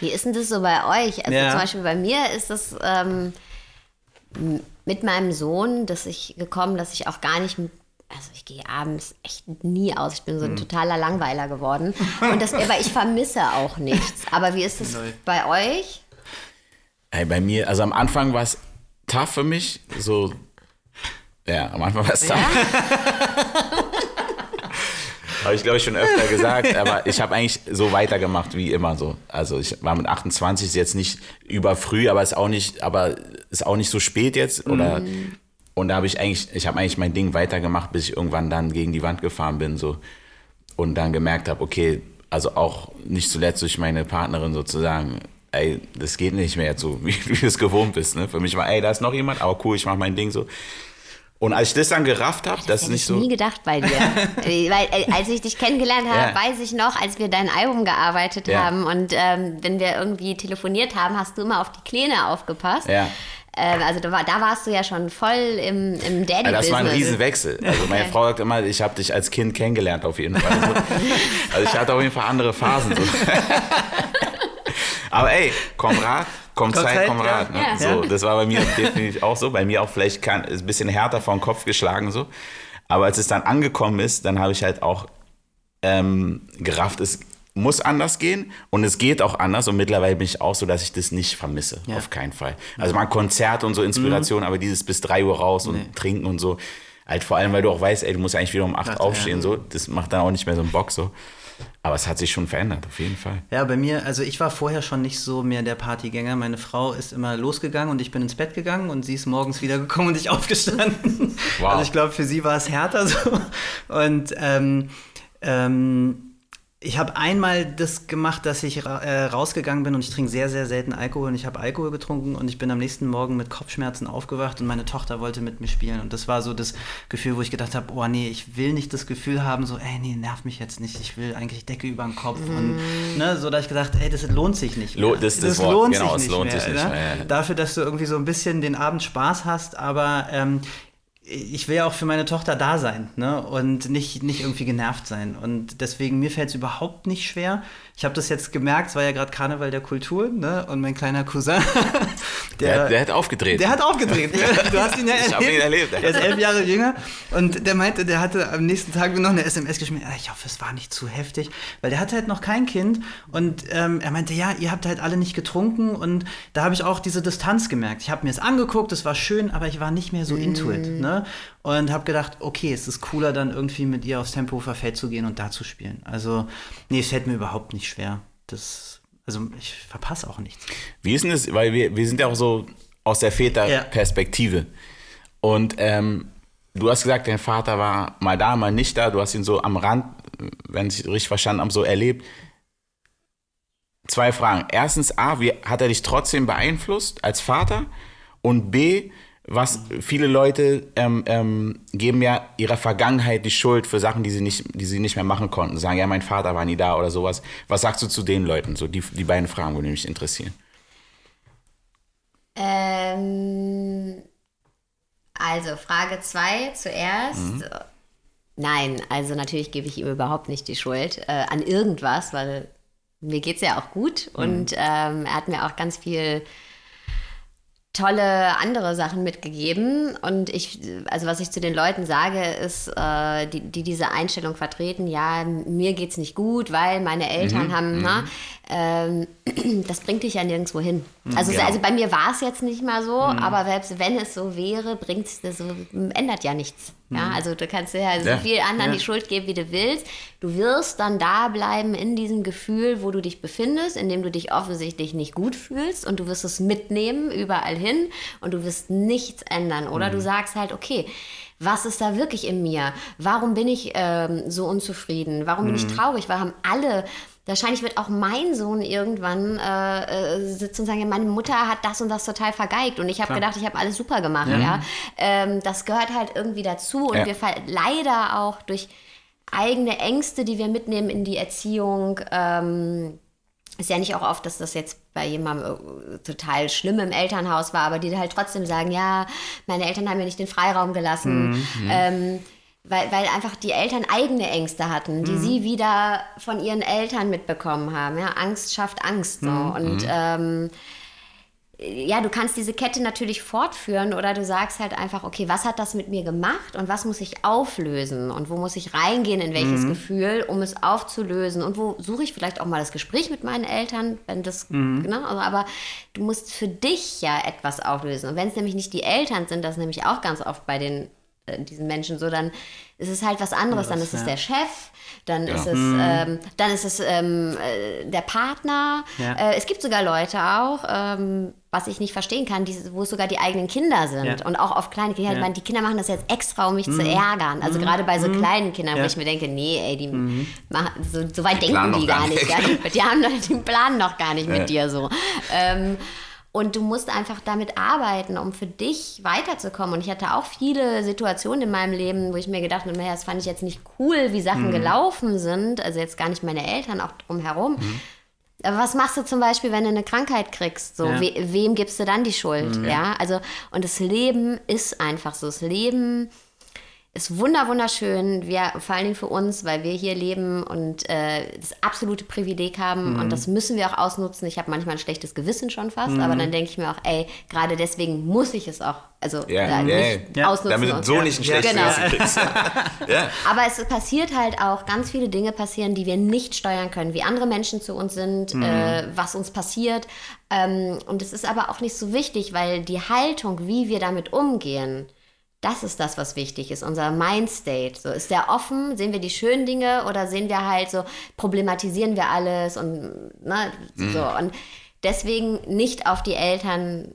Wie ist denn das so bei euch? Also zum Beispiel bei mir ist das ähm, mit meinem Sohn, dass ich gekommen, dass ich auch gar nicht also ich gehe abends echt nie aus. Ich bin so ein hm. totaler Langweiler geworden. Und das, aber ich vermisse auch nichts. Aber wie ist das bei euch? Hey, bei mir, also am Anfang war es tough für mich. So, ja, am Anfang war es tough. Ja? habe ich glaube ich schon öfter gesagt, aber ich habe eigentlich so weitergemacht wie immer so. Also ich war mit 28 ist jetzt nicht überfrüh, aber ist auch nicht, aber ist auch nicht so spät jetzt oder mm. Und da habe ich eigentlich, ich habe eigentlich mein Ding weitergemacht, bis ich irgendwann dann gegen die Wand gefahren bin so und dann gemerkt habe, okay, also auch nicht zuletzt durch meine Partnerin sozusagen, ey, das geht nicht mehr so, wie, wie du es gewohnt bist. Ne? Für mich war, ey, da ist noch jemand, aber cool, ich mache mein Ding so. Und als ich das dann gerafft habe, das, das ist nicht so. Ich nie gedacht bei dir. Weil äh, als ich dich kennengelernt habe, ja. weiß ich noch, als wir dein Album gearbeitet ja. haben und ähm, wenn wir irgendwie telefoniert haben, hast du immer auf die Kleine aufgepasst. Ja. Ähm, also da, war, da, warst du ja schon voll im, im Daddy-Business. das war ein Riesenwechsel. Also meine Frau sagt immer, ich habe dich als Kind kennengelernt auf jeden Fall. Also ich hatte auf jeden Fall andere Phasen. So. Aber ey, komm Rat, komm Zeit, komm Rat. Ne? Ja. So, das war bei mir definitiv auch so. Bei mir auch vielleicht kann, ist ein bisschen härter vor den Kopf geschlagen so. Aber als es dann angekommen ist, dann habe ich halt auch ähm, gerafft, es muss anders gehen und es geht auch anders und mittlerweile bin ich auch so, dass ich das nicht vermisse, ja. auf keinen Fall. Also mal Konzerte und so Inspiration, mhm. aber dieses bis drei Uhr raus und nee. trinken und so, halt vor allem, weil du auch weißt, ey, du musst eigentlich wieder um acht aufstehen, ja. so, das macht dann auch nicht mehr so einen Bock, so. Aber es hat sich schon verändert, auf jeden Fall. Ja, bei mir, also ich war vorher schon nicht so mehr der Partygänger. Meine Frau ist immer losgegangen und ich bin ins Bett gegangen und sie ist morgens wiedergekommen und ich aufgestanden. Wow. Also ich glaube, für sie war es härter so. Und ähm, ähm, ich habe einmal das gemacht, dass ich ra äh, rausgegangen bin und ich trinke sehr, sehr selten Alkohol und ich habe Alkohol getrunken und ich bin am nächsten Morgen mit Kopfschmerzen aufgewacht und meine Tochter wollte mit mir spielen und das war so das Gefühl, wo ich gedacht habe, oh nee, ich will nicht das Gefühl haben, so, ey, nee, nerv mich jetzt nicht, ich will eigentlich Decke über den Kopf mm. und ne, so, da ich gedacht, ey, das lohnt sich nicht mehr. Das, das, das lohnt genau, sich nicht lohnt mehr, sich nicht ne? mehr ja. Dafür, dass du irgendwie so ein bisschen den Abend Spaß hast, aber ähm, ich will ja auch für meine Tochter da sein ne? und nicht, nicht irgendwie genervt sein. Und deswegen, mir fällt es überhaupt nicht schwer, ich habe das jetzt gemerkt, es war ja gerade Karneval der Kultur, ne? Und mein kleiner Cousin, der, der, der hat aufgedreht. Der hat aufgedreht. du hast ihn ja erlebt. Ich habe ihn erlebt. Er ist elf Jahre jünger und der meinte, der hatte am nächsten Tag noch eine SMS geschrieben. Ich hoffe, es war nicht zu heftig, weil der hatte halt noch kein Kind und ähm, er meinte, ja, ihr habt halt alle nicht getrunken und da habe ich auch diese Distanz gemerkt. Ich habe mir es angeguckt, es war schön, aber ich war nicht mehr so mm. into it, ne? und habe gedacht, okay, es ist cooler, dann irgendwie mit ihr aufs Tempelhofer Feld zu gehen und da zu spielen. Also, nee, es fällt mir überhaupt nicht schwer. Das, also ich verpasse auch nichts. Wie ist denn das, weil wir, wir sind ja auch so aus der Väterperspektive. Ja. Und ähm, du hast gesagt, dein Vater war mal da, mal nicht da. Du hast ihn so am Rand, wenn ich richtig verstanden habe, so erlebt. Zwei Fragen. Erstens, A, wie hat er dich trotzdem beeinflusst als Vater? Und B, was viele Leute ähm, ähm, geben ja ihrer Vergangenheit die Schuld für Sachen, die sie nicht, die sie nicht mehr machen konnten. Sagen, ja, mein Vater war nie da oder sowas. Was sagst du zu den Leuten? So die, die beiden Fragen würde mich interessieren. Ähm, also Frage 2 zuerst. Mhm. Nein, also natürlich gebe ich ihm überhaupt nicht die Schuld äh, an irgendwas, weil mir geht es ja auch gut mhm. und ähm, er hat mir auch ganz viel tolle andere Sachen mitgegeben. Und ich, also was ich zu den Leuten sage, ist, äh, die, die diese Einstellung vertreten, ja, mir geht's nicht gut, weil meine Eltern mhm, haben, na, mhm. ähm, das bringt dich ja nirgendwo hin. Mhm, also, genau. also bei mir war es jetzt nicht mal so, mhm. aber selbst wenn es so wäre, bringt es so, ändert ja nichts. Ja, mhm. also du kannst ja so ja. viel anderen ja. die Schuld geben, wie du willst. Du wirst dann da bleiben in diesem Gefühl, wo du dich befindest, in dem du dich offensichtlich nicht gut fühlst und du wirst es mitnehmen überall hin und du wirst nichts ändern. Oder mhm. du sagst halt, okay, was ist da wirklich in mir? Warum bin ich ähm, so unzufrieden? Warum bin ich mhm. traurig? Warum haben alle Wahrscheinlich wird auch mein Sohn irgendwann äh, äh, sitzen und sagen, meine Mutter hat das und das total vergeigt und ich habe gedacht, ich habe alles super gemacht. Ja. ja? Ähm, das gehört halt irgendwie dazu und ja. wir leider auch durch eigene Ängste, die wir mitnehmen in die Erziehung, ähm, ist ja nicht auch oft, dass das jetzt bei jemandem äh, total schlimm im Elternhaus war, aber die halt trotzdem sagen, ja, meine Eltern haben mir nicht den Freiraum gelassen. Mhm. Ähm, weil, weil einfach die Eltern eigene Ängste hatten, die mhm. sie wieder von ihren Eltern mitbekommen haben. Ja, Angst schafft Angst. So. Mhm. Und mhm. ähm, ja, du kannst diese Kette natürlich fortführen oder du sagst halt einfach, okay, was hat das mit mir gemacht und was muss ich auflösen und wo muss ich reingehen in welches mhm. Gefühl, um es aufzulösen und wo suche ich vielleicht auch mal das Gespräch mit meinen Eltern, wenn das, mhm. ne, also, aber du musst für dich ja etwas auflösen und wenn es nämlich nicht die Eltern sind, das ist nämlich auch ganz oft bei den diesen Menschen so, dann ist es halt was anderes. dann ist es der Chef, dann ja. ist es, mhm. ähm, dann ist es ähm, äh, der Partner. Ja. Äh, es gibt sogar Leute auch, ähm, was ich nicht verstehen kann, die, wo es sogar die eigenen Kinder sind ja. und auch auf kleine Kinder. Ich meine, die Kinder machen das jetzt extra, um mich mhm. zu ärgern. Also mhm. gerade bei so mhm. kleinen Kindern, wo ich mir denke, nee, ey, die mhm. machen, so, so weit die denken die gar nicht. nicht. Die, die, haben, die planen noch gar nicht mit dir so. Und du musst einfach damit arbeiten, um für dich weiterzukommen. Und ich hatte auch viele Situationen in meinem Leben, wo ich mir gedacht habe, naja, das fand ich jetzt nicht cool, wie Sachen mhm. gelaufen sind. Also jetzt gar nicht meine Eltern, auch drumherum. Mhm. Aber was machst du zum Beispiel, wenn du eine Krankheit kriegst? So, ja. we wem gibst du dann die Schuld? Mhm. Ja, also, und das Leben ist einfach so. Das Leben ist wunder wunderschön. Wir, vor allen Dingen für uns, weil wir hier leben und äh, das absolute Privileg haben mhm. und das müssen wir auch ausnutzen. Ich habe manchmal ein schlechtes Gewissen schon fast, mhm. aber dann denke ich mir auch, ey, gerade deswegen muss ich es auch, also ja, da ja, nicht ja. ausnutzen. Damit du so nicht ein schlechtes genau. Gewissen kriegst. ja. Aber es passiert halt auch, ganz viele Dinge passieren, die wir nicht steuern können, wie andere Menschen zu uns sind, mhm. äh, was uns passiert. Ähm, und es ist aber auch nicht so wichtig, weil die Haltung, wie wir damit umgehen, das ist das, was wichtig ist, unser Mindstate. So, ist der offen? Sehen wir die schönen Dinge oder sehen wir halt so, problematisieren wir alles und ne, mhm. so. Und deswegen nicht auf die Eltern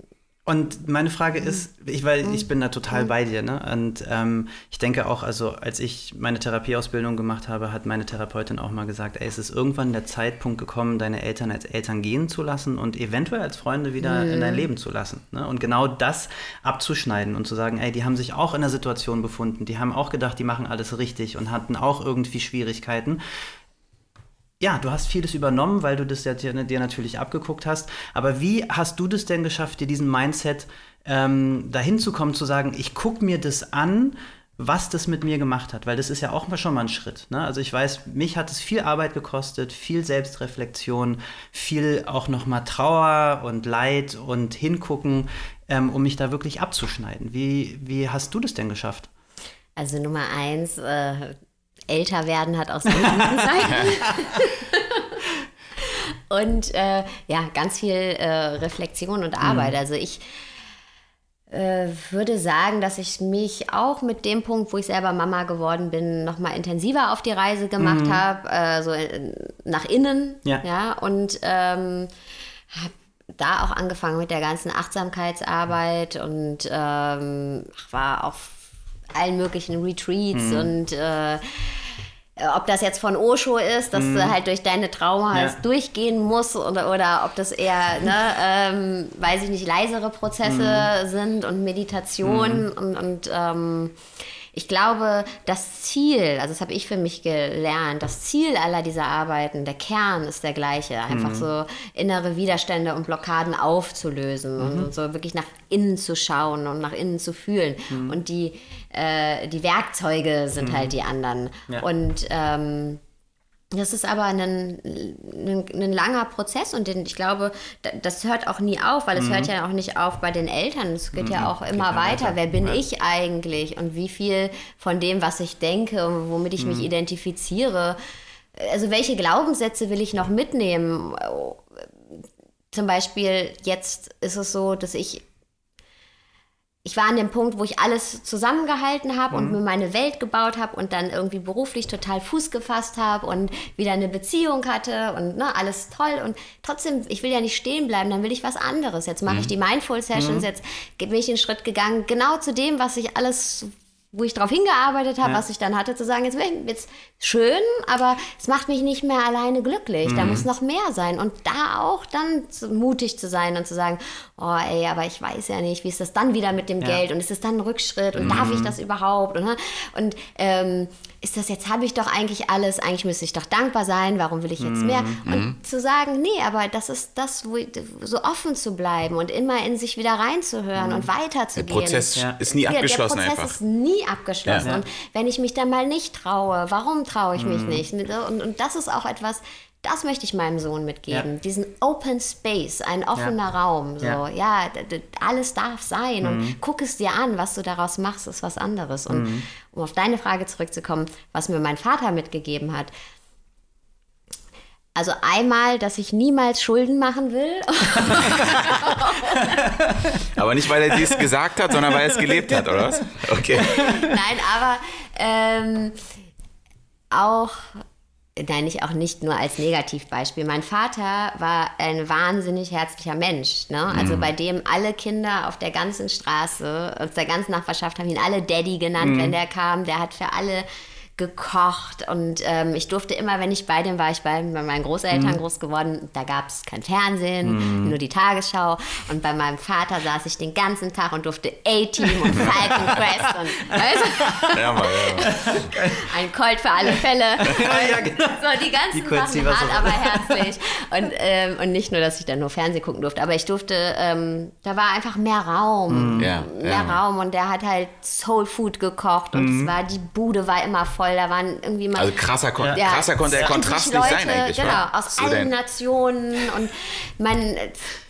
und meine Frage mhm. ist, ich, weil ich bin da total mhm. bei dir, ne? Und ähm, ich denke auch, also als ich meine Therapieausbildung gemacht habe, hat meine Therapeutin auch mal gesagt, ey, es ist irgendwann der Zeitpunkt gekommen, deine Eltern als Eltern gehen zu lassen und eventuell als Freunde wieder mhm. in dein Leben zu lassen. Ne? Und genau das abzuschneiden und zu sagen, ey, die haben sich auch in der Situation befunden, die haben auch gedacht, die machen alles richtig und hatten auch irgendwie Schwierigkeiten ja, du hast vieles übernommen, weil du das ja dir, dir, natürlich abgeguckt hast. Aber wie hast du das denn geschafft, dir diesen Mindset ähm, dahin zu kommen, zu sagen, ich gucke mir das an, was das mit mir gemacht hat? Weil das ist ja auch schon mal ein Schritt. Ne? Also ich weiß, mich hat es viel Arbeit gekostet, viel Selbstreflexion, viel auch nochmal Trauer und Leid und Hingucken, ähm, um mich da wirklich abzuschneiden. Wie, wie hast du das denn geschafft? Also Nummer eins, äh, älter werden hat auch seine guten Seiten. und äh, ja, ganz viel äh, Reflexion und Arbeit. Mhm. Also ich äh, würde sagen, dass ich mich auch mit dem Punkt, wo ich selber Mama geworden bin, noch mal intensiver auf die Reise gemacht mhm. habe, äh, so nach innen. Ja. ja und ähm, habe da auch angefangen mit der ganzen Achtsamkeitsarbeit und ähm, war auf allen möglichen Retreats mhm. und äh, ob das jetzt von Osho ist, dass mm. du halt durch deine Traumas ja. durchgehen musst oder, oder ob das eher, ne, ähm, weiß ich nicht, leisere Prozesse mm. sind und Meditation mm. und, und ähm, ich glaube, das Ziel, also das habe ich für mich gelernt, das Ziel aller dieser Arbeiten, der Kern ist der gleiche. Einfach mhm. so innere Widerstände und Blockaden aufzulösen mhm. und so wirklich nach innen zu schauen und nach innen zu fühlen. Mhm. Und die, äh, die Werkzeuge sind mhm. halt die anderen. Ja. Und ähm, das ist aber ein, ein, ein, langer Prozess und den, ich glaube, das hört auch nie auf, weil es mhm. hört ja auch nicht auf bei den Eltern. Es geht mhm. ja auch immer weiter. weiter. Wer bin ja. ich eigentlich und wie viel von dem, was ich denke und womit ich mhm. mich identifiziere, also welche Glaubenssätze will ich noch mitnehmen? Zum Beispiel jetzt ist es so, dass ich ich war an dem Punkt, wo ich alles zusammengehalten habe mhm. und mir meine Welt gebaut habe und dann irgendwie beruflich total Fuß gefasst habe und wieder eine Beziehung hatte und ne, alles toll. Und trotzdem, ich will ja nicht stehen bleiben, dann will ich was anderes. Jetzt mache mhm. ich die Mindful Sessions, mhm. jetzt bin ich einen Schritt gegangen, genau zu dem, was ich alles wo ich darauf hingearbeitet habe, ja. was ich dann hatte, zu sagen, jetzt, jetzt schön, aber es macht mich nicht mehr alleine glücklich. Mhm. Da muss noch mehr sein. Und da auch dann zu, mutig zu sein und zu sagen, oh ey, aber ich weiß ja nicht, wie ist das dann wieder mit dem ja. Geld und ist es dann ein Rückschritt und mhm. darf ich das überhaupt? Und, ne? und ähm, ist das jetzt, habe ich doch eigentlich alles, eigentlich müsste ich doch dankbar sein, warum will ich jetzt mehr? Und mhm. zu sagen, nee, aber das ist das, wo, so offen zu bleiben und immer in sich wieder reinzuhören mhm. und weiterzugehen. Der Prozess ja. ist nie abgeschlossen Der Prozess einfach. ist nie abgeschlossen. Ja. Und wenn ich mich dann mal nicht traue, warum traue ich mich mhm. nicht? Und, und das ist auch etwas, das möchte ich meinem Sohn mitgeben. Ja. Diesen Open Space, ein offener ja. Raum. So, ja, ja alles darf sein. Mhm. Und guck es dir an, was du daraus machst, ist was anderes. Und mhm. um auf deine Frage zurückzukommen, was mir mein Vater mitgegeben hat. Also einmal, dass ich niemals Schulden machen will. aber nicht, weil er dies gesagt hat, sondern weil er es gelebt hat, oder was? Okay. Nein, aber ähm, auch nein, ich auch nicht nur als Negativbeispiel. Mein Vater war ein wahnsinnig herzlicher Mensch. Ne? Also mhm. bei dem alle Kinder auf der ganzen Straße, aus der ganzen Nachbarschaft haben ihn alle Daddy genannt, mhm. wenn der kam. Der hat für alle gekocht und ähm, ich durfte immer, wenn ich bei dem war, ich bei, bei meinen Großeltern mhm. groß geworden, da gab es kein Fernsehen, mhm. nur die Tagesschau und bei meinem Vater saß ich den ganzen Tag und durfte A-Team und Falcon Crest und weißt, ja, mal, ja. ein Colt für alle Fälle ja, genau. so die ganzen die Sachen hart, aber herzlich und, ähm, und nicht nur, dass ich dann nur Fernsehen gucken durfte, aber ich durfte, ähm, da war einfach mehr Raum, mhm. mehr Raum und der hat halt Soul Food gekocht und es mhm. war, die Bude war immer voll voll. Da waren irgendwie mal. Also krasser, Kon ja. krasser konnte der Kontrast Leute, nicht sein, eigentlich. Genau, wa? aus so allen Nationen. Und man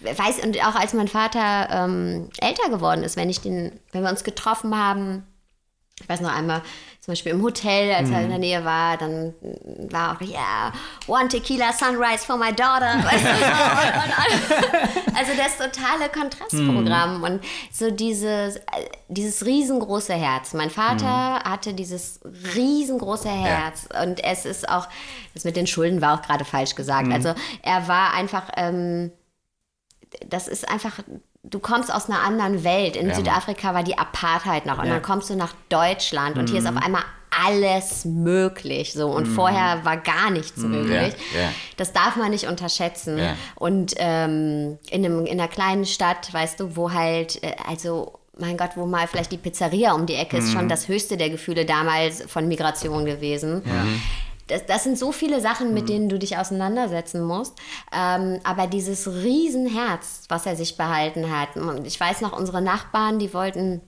weiß, und auch als mein Vater ähm, älter geworden ist, wenn ich den, wenn wir uns getroffen haben, ich weiß noch einmal, zum Beispiel im Hotel, als mhm. er in der Nähe war, dann war auch, ja, yeah, one tequila sunrise for my daughter. also das totale Kontrastprogramm mhm. und so dieses, dieses riesengroße Herz. Mein Vater mhm. hatte dieses riesengroße Herz ja. und es ist auch, das mit den Schulden war auch gerade falsch gesagt. Mhm. Also er war einfach, ähm, das ist einfach du kommst aus einer anderen Welt. In ja, Südafrika war die Apartheid noch und ja. dann kommst du nach Deutschland und hier ist auf mhm. einmal alles möglich so und mm. vorher war gar nichts mm, möglich. Yeah. Das darf man nicht unterschätzen. Und ähm, in, einem, in einer kleinen Stadt, weißt du, wo halt, äh, also mein Gott, wo mal vielleicht die Pizzeria um die Ecke ist, schon mhm. das höchste der Gefühle damals von Migration gewesen. Das, das sind so viele Sachen, mit mhm. denen du dich auseinandersetzen musst. Ähm, aber dieses Riesenherz, was er sich behalten hat. Und ich weiß noch, unsere Nachbarn, die wollten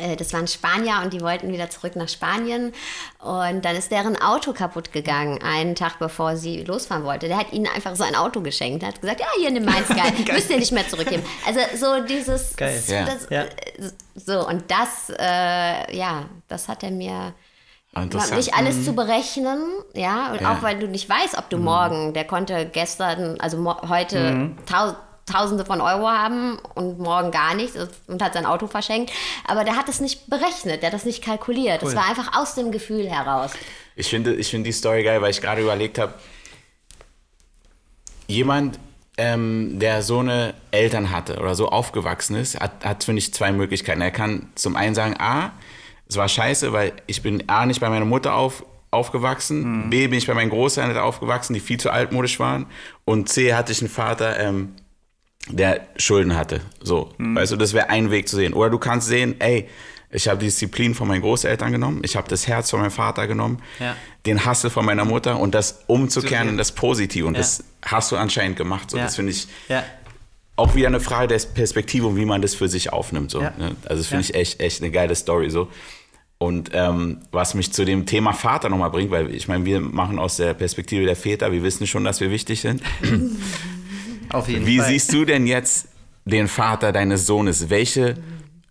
äh, das waren Spanier und die wollten wieder zurück nach Spanien. Und dann ist deren Auto kaputt gegangen, einen Tag bevor sie losfahren wollte. Der hat ihnen einfach so ein Auto geschenkt. Hat gesagt, ja, hier nimm meins, geil. Müsst ihr nicht mehr zurückgeben. Also so dieses... Geil. Das, ja. So, und das, äh, ja, das hat er mir nicht alles mhm. zu berechnen, ja, und ja. auch weil du nicht weißt, ob du mhm. morgen, der konnte gestern, also heute mhm. Tausende von Euro haben und morgen gar nichts und hat sein Auto verschenkt. Aber der hat es nicht berechnet, der hat das nicht kalkuliert. Es war einfach aus dem Gefühl heraus. Ich finde, ich finde die Story geil, weil ich gerade überlegt habe, jemand, ähm, der so eine Eltern hatte oder so aufgewachsen ist, hat, hat finde ich, zwei Möglichkeiten. Er kann zum einen sagen, A, es war scheiße, weil ich bin A, nicht bei meiner Mutter auf, aufgewachsen, mhm. B, bin ich bei meinen Großeltern aufgewachsen, die viel zu altmodisch waren und C, hatte ich einen Vater, ähm, der Schulden hatte. So, mhm. weißt du, das wäre ein Weg zu sehen. Oder du kannst sehen, ey, ich habe die Disziplin von meinen Großeltern genommen, ich habe das Herz von meinem Vater genommen, ja. den Hassel von meiner Mutter und das umzukehren in das Positive. Und ja. das hast du anscheinend gemacht. So, ja. Das finde ich auch wieder eine Frage der Perspektive und wie man das für sich aufnimmt. So, ne? Also das finde ich echt, echt eine geile Story. So. Und ähm, was mich zu dem Thema Vater nochmal bringt, weil ich meine, wir machen aus der Perspektive der Väter, wir wissen schon, dass wir wichtig sind. Auf jeden Wie Fall. siehst du denn jetzt den Vater deines Sohnes? Welche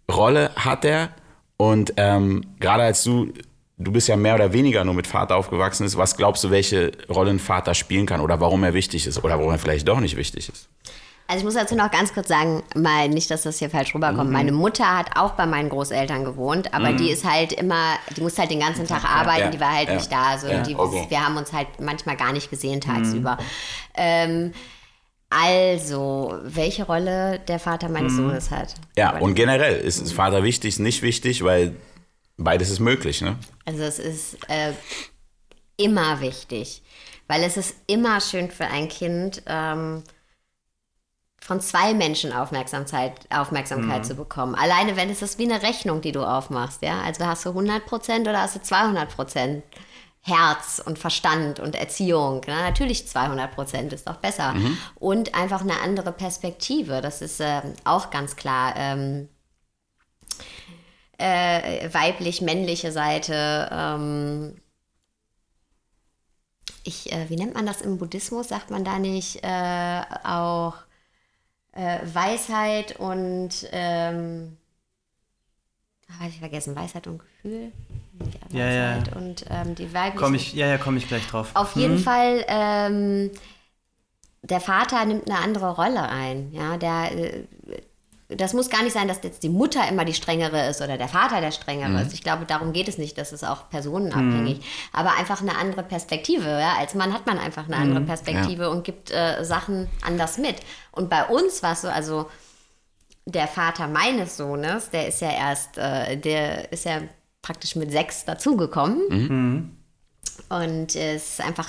Rolle hat er? Und ähm, gerade als du, du bist ja mehr oder weniger nur mit Vater aufgewachsen ist, was glaubst du, welche Rolle ein Vater spielen kann oder warum er wichtig ist oder warum er vielleicht doch nicht wichtig ist? Also ich muss dazu noch ganz kurz sagen, mal nicht, dass das hier falsch rüberkommt. Mhm. Meine Mutter hat auch bei meinen Großeltern gewohnt, aber mhm. die ist halt immer, die muss halt den ganzen Tag arbeiten, ja, die war halt ja, nicht da. Also ja, die, okay. wir haben uns halt manchmal gar nicht gesehen tagsüber. Mhm. Ähm, also, welche Rolle der Vater meines mhm. Sohnes hat. Ja, und generell ist es Vater wichtig, nicht wichtig, weil beides ist möglich, ne? Also es ist äh, immer wichtig, weil es ist immer schön für ein Kind, ähm, von zwei Menschen Aufmerksamkeit, Aufmerksamkeit mhm. zu bekommen. Alleine wenn es ist wie eine Rechnung, die du aufmachst, ja. Also hast du 100 Prozent oder hast du 200 Prozent Herz und Verstand und Erziehung. Na, natürlich 200 Prozent ist doch besser. Mhm. Und einfach eine andere Perspektive. Das ist äh, auch ganz klar. Ähm, äh, weiblich-männliche Seite. Ähm, ich, äh, wie nennt man das im Buddhismus? Sagt man da nicht äh, auch äh, Weisheit und ähm, habe ich vergessen, Weisheit und Gefühl. Ja, ja. Und ähm, die weibliche. Komm ich, ja, ja, komme ich gleich drauf. Auf jeden mhm. Fall, ähm, der Vater nimmt eine andere Rolle ein. Ja, der, äh, das muss gar nicht sein, dass jetzt die Mutter immer die strengere ist oder der Vater der strengere mhm. ist. Ich glaube, darum geht es nicht. Das ist auch personenabhängig. Mhm. Aber einfach eine andere Perspektive. Ja? Als Mann hat man einfach eine andere mhm. Perspektive ja. und gibt äh, Sachen anders mit. Und bei uns war es so, also der Vater meines Sohnes, der ist ja erst, äh, der ist ja praktisch mit sechs dazugekommen. Mhm. Und es ist einfach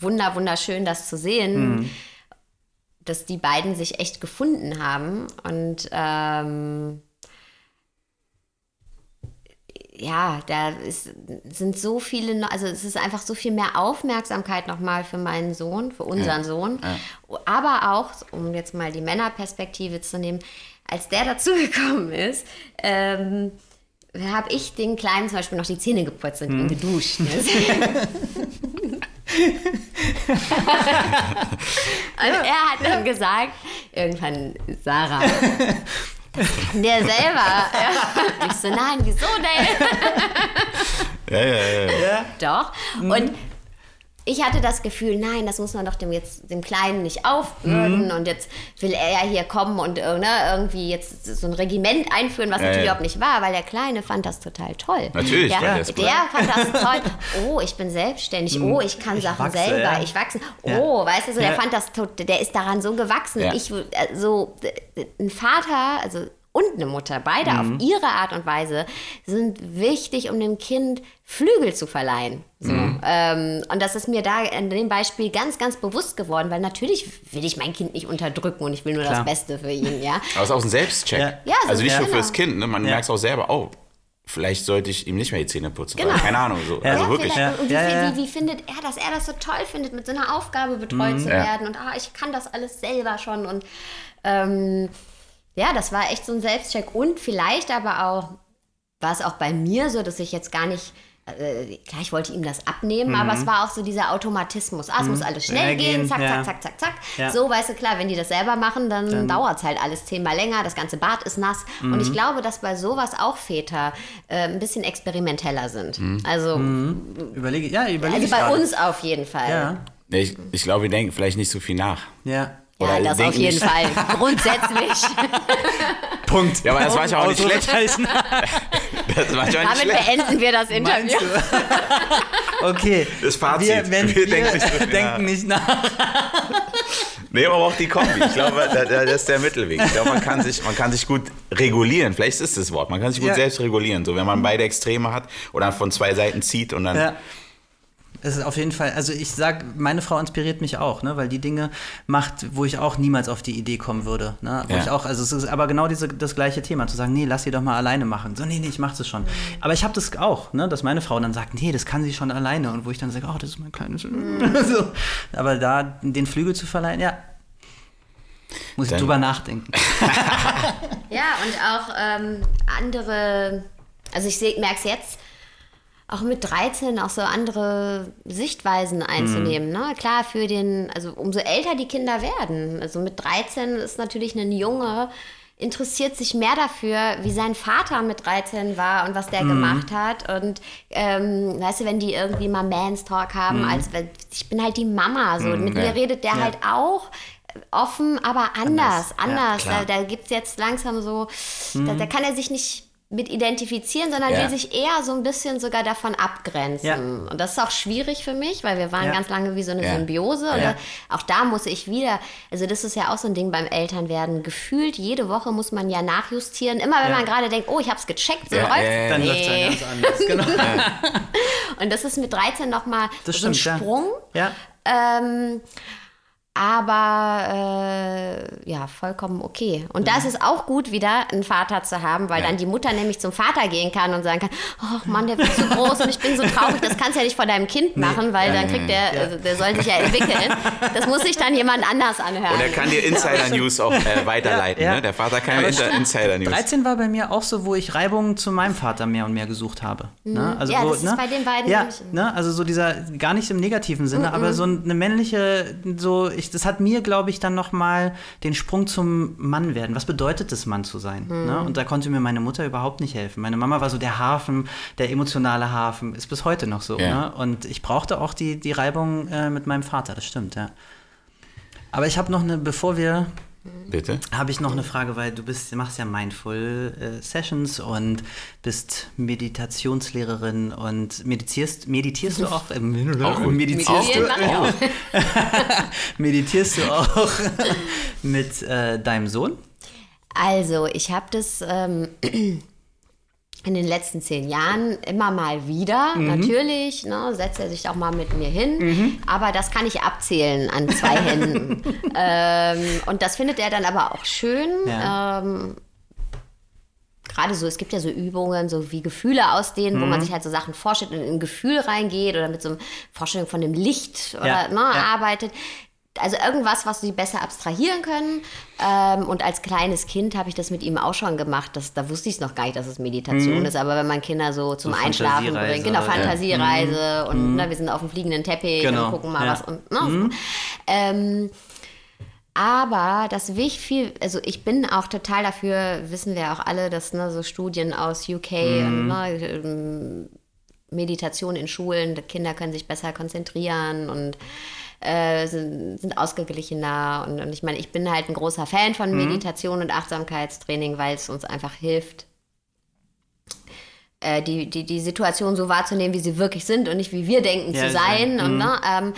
wunder, wunderschön, das zu sehen, mhm. Dass die beiden sich echt gefunden haben. Und ähm, ja, da ist, sind so viele, also es ist einfach so viel mehr Aufmerksamkeit nochmal für meinen Sohn, für unseren ja. Sohn. Ja. Aber auch, um jetzt mal die Männerperspektive zu nehmen, als der dazugekommen ist, ähm, habe ich den Kleinen zum Beispiel noch die Zähne geputzt und hm. geduscht. Ne? und er hat dann gesagt, irgendwann, Sarah, das kann der selber. Ich so, nein, wieso denn? ja, ja, ja. ja. Doch. Und ich hatte das Gefühl, nein, das muss man doch dem jetzt dem Kleinen nicht aufbürden mhm. und jetzt will er ja hier kommen und äh, ne, irgendwie jetzt so ein Regiment einführen, was ja, natürlich ja. auch nicht war, weil der Kleine fand das total toll. Natürlich, ja, fand der fand das toll. Oh, ich bin selbstständig. Mhm. Oh, ich kann ich Sachen wachse, selber. Ich wachse. Oh, weißt du, so, der fand das, der ist daran so gewachsen. Ich äh, so ein Vater, also und eine Mutter, beide mhm. auf ihre Art und Weise, sind wichtig, um dem Kind Flügel zu verleihen. So. Mhm. Ähm, und das ist mir da in dem Beispiel ganz, ganz bewusst geworden, weil natürlich will ich mein Kind nicht unterdrücken und ich will nur Klar. das Beste für ihn, ja. Aber es ist auch ein Selbstcheck. Ja. Ja, so also nicht nur genau. fürs Kind, ne? man ja. merkt es auch selber, oh, vielleicht sollte ich ihm nicht mehr die Zähne putzen. Genau. keine Ahnung. So. Ja, also wirklich. Ja. Und wie, wie, wie, findet er das? Er das so toll findet, mit so einer Aufgabe betreut mhm. zu werden und ah, ich kann das alles selber schon und ähm, ja, das war echt so ein Selbstcheck. Und vielleicht aber auch, war es auch bei mir so, dass ich jetzt gar nicht äh, klar, ich wollte ihm das abnehmen, mhm. aber es war auch so dieser Automatismus. Ah, es mhm. muss alles schnell gehen, zack, ja. zack, zack, zack, zack. Ja. So, weißt du, klar, wenn die das selber machen, dann, dann dauert es halt alles zehnmal länger, das ganze Bad ist nass. Mhm. Und ich glaube, dass bei sowas auch Väter äh, ein bisschen experimenteller sind. Mhm. Also, mhm. überlege, ja, überlege Also bei gerade. uns auf jeden Fall. Ja. Ich, ich glaube, wir denken vielleicht nicht so viel nach. Ja. Oder ja, das auf jeden Fall. Grundsätzlich. Punkt. Ja, aber das war ja auch nicht schlecht. das war schon Damit schlecht. beenden wir das Interview. okay. Das Fazit. Wir, wenn wir, wir denken, nicht, denken nicht nach. Nee, aber auch die Kombi. Ich glaube, das ist der Mittelweg. Ich glaube, man kann sich, man kann sich gut regulieren. Vielleicht ist das Wort. Man kann sich gut ja. selbst regulieren. So, wenn man beide Extreme hat oder von zwei Seiten zieht und dann. Ja es ist auf jeden Fall, also ich sag, meine Frau inspiriert mich auch, ne, weil die Dinge macht, wo ich auch niemals auf die Idee kommen würde. Ne? Wo ja. ich auch, also es ist aber genau diese, das gleiche Thema, zu sagen, nee, lass sie doch mal alleine machen. So, nee, nee, ich mach das schon. Aber ich habe das auch, ne, dass meine Frau dann sagt, nee, das kann sie schon alleine. Und wo ich dann sage, oh, das ist mein kleines. Mhm. so. Aber da den Flügel zu verleihen, ja. Muss dann. ich drüber nachdenken. ja, und auch ähm, andere, also ich merke es jetzt, auch mit 13 auch so andere Sichtweisen einzunehmen. Mhm. Ne? Klar, für den, also umso älter die Kinder werden. Also mit 13 ist natürlich ein Junge, interessiert sich mehr dafür, wie sein Vater mit 13 war und was der mhm. gemacht hat. Und ähm, weißt du, wenn die irgendwie mal Mans Talk haben, mhm. als ich bin halt die Mama. So. Mhm, mit ja. mir redet der ja. halt auch offen, aber anders. Anders. anders. Ja, da da gibt es jetzt langsam so, da, da mhm. kann er sich nicht mit identifizieren, sondern ja. will sich eher so ein bisschen sogar davon abgrenzen. Ja. Und das ist auch schwierig für mich, weil wir waren ja. ganz lange wie so eine Symbiose. Und auch da muss ich wieder, also das ist ja auch so ein Ding beim Elternwerden, gefühlt jede Woche muss man ja nachjustieren. Immer wenn man gerade denkt, oh, ich habe es gecheckt, so läuft Dann läuft es ja ganz anders. Genau. Und das ist mit 13 nochmal so ein Sprung. Ja. Ähm, aber äh, ja, vollkommen okay. Und mhm. da ist es auch gut, wieder einen Vater zu haben, weil ja. dann die Mutter nämlich zum Vater gehen kann und sagen kann, oh Mann, der wird zu groß und ich bin so traurig, das kannst du ja nicht vor deinem Kind machen, nee. weil ja. dann kriegt der, also der soll sich ja entwickeln. Das muss sich dann jemand anders anhören. Und er kann dir Insider-News auch äh, weiterleiten. Ne? Der Vater kann ja Insider-News. 13 war bei mir auch so, wo ich Reibungen zu meinem Vater mehr und mehr gesucht habe. Mhm. Ne? Also ja, wo, das ne? ist bei den beiden ja, ne? Also so dieser, gar nicht im negativen Sinne, mhm. aber so eine männliche, so, ich, das hat mir, glaube ich, dann nochmal den Sprung zum Mann werden. Was bedeutet es, Mann zu sein? Mhm. Ne? Und da konnte mir meine Mutter überhaupt nicht helfen. Meine Mama war so der Hafen, der emotionale Hafen, ist bis heute noch so. Ja. Ne? Und ich brauchte auch die, die Reibung äh, mit meinem Vater, das stimmt, ja. Aber ich habe noch eine, bevor wir Bitte? Habe ich noch eine Frage, weil du bist, machst ja Mindful äh, Sessions und bist Meditationslehrerin und meditierst, meditierst du auch? Äh, auch meditierst, du, auch. meditierst du auch mit äh, deinem Sohn? Also, ich habe das ähm, in den letzten zehn Jahren immer mal wieder. Mhm. Natürlich ne, setzt er sich auch mal mit mir hin, mhm. aber das kann ich abzählen an zwei Händen. ähm, und das findet er dann aber auch schön. Ja. Ähm, Gerade so, es gibt ja so Übungen, so wie Gefühle ausdehnen, mhm. wo man mhm. sich halt so Sachen vorstellt und in ein Gefühl reingeht oder mit so einer Vorstellung von dem Licht oder ja. Ne, ja. arbeitet also irgendwas, was sie besser abstrahieren können. Ähm, und als kleines Kind habe ich das mit ihm auch schon gemacht. Das, da wusste ich es noch gar nicht, dass es Meditation mhm. ist. Aber wenn man Kinder so zum so Einschlafen bringt, genau, Fantasiereise ja. Mhm. und mhm. ne, wir sind auf dem fliegenden Teppich genau. und gucken mal ja. was. Und, ne, mhm. ähm, aber das wichtig viel, also ich bin auch total dafür, wissen wir auch alle, dass ne, so Studien aus UK und mhm. ne, ähm, Meditation in Schulen, Kinder können sich besser konzentrieren und äh, sind, sind, ausgeglichener. Und, und, ich meine, ich bin halt ein großer Fan von mhm. Meditation und Achtsamkeitstraining, weil es uns einfach hilft, äh, die, die, die Situation so wahrzunehmen, wie sie wirklich sind und nicht wie wir denken ja, zu sein. Mhm. Und, ne, ähm,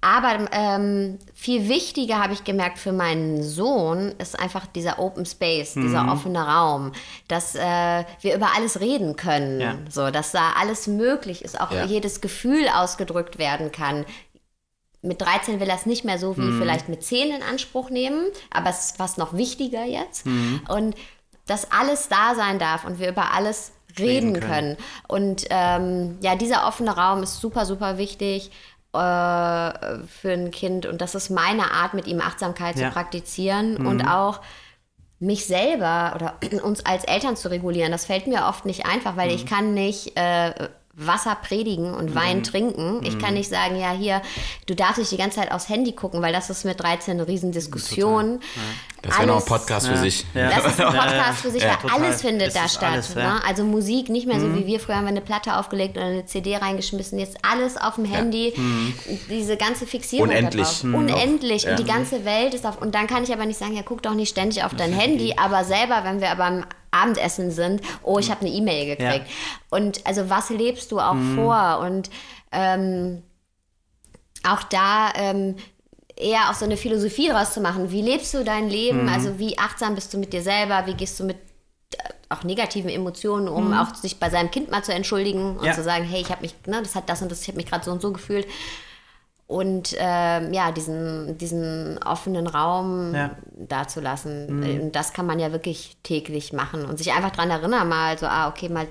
aber ähm, viel wichtiger habe ich gemerkt für meinen Sohn ist einfach dieser Open Space, mhm. dieser offene Raum, dass äh, wir über alles reden können, ja. so, dass da alles möglich ist, auch ja. jedes Gefühl ausgedrückt werden kann, mit 13 will er es nicht mehr so wie mhm. vielleicht mit 10 in Anspruch nehmen, aber es ist fast noch wichtiger jetzt. Mhm. Und dass alles da sein darf und wir über alles reden, reden können. können. Und ähm, ja, dieser offene Raum ist super, super wichtig äh, für ein Kind. Und das ist meine Art, mit ihm Achtsamkeit ja. zu praktizieren mhm. und auch mich selber oder uns als Eltern zu regulieren. Das fällt mir oft nicht einfach, weil ich mhm. kann nicht äh, Wasser predigen und Wein mhm. trinken. Ich kann mhm. nicht sagen, ja, hier, du darfst nicht die ganze Zeit aufs Handy gucken, weil das ist mit 13 eine Riesendiskussion. Ja. Das wäre noch ein Podcast ja. für sich. Ja. Das ist ein Podcast für sich, weil alles findet da statt. Alles, ne? Also Musik, nicht mehr so mhm. wie wir früher haben wir eine Platte aufgelegt oder eine CD reingeschmissen. Jetzt alles auf dem Handy. Mhm. Diese ganze Fixierung Unendlich. Mhm. Unendlich. Und die ganze Welt ist auf. Und dann kann ich aber nicht sagen, ja, guck doch nicht ständig auf dein Handy, aber selber, wenn wir beim Abendessen sind, oh, ich habe eine E-Mail gekriegt. Ja. Und also was lebst du auch mhm. vor? Und ähm, auch da ähm, eher auch so eine Philosophie draus zu machen. Wie lebst du dein Leben? Mhm. Also wie achtsam bist du mit dir selber? Wie gehst du mit äh, auch negativen Emotionen, um mhm. auch sich bei seinem Kind mal zu entschuldigen und ja. zu sagen, hey, ich habe mich, ne, das hat das und das, ich habe mich gerade so und so gefühlt und äh, ja, diesen, diesen offenen Raum ja. dazulassen. Mhm. Das kann man ja wirklich täglich machen und sich einfach daran erinnern, mal so, ah, okay, mal,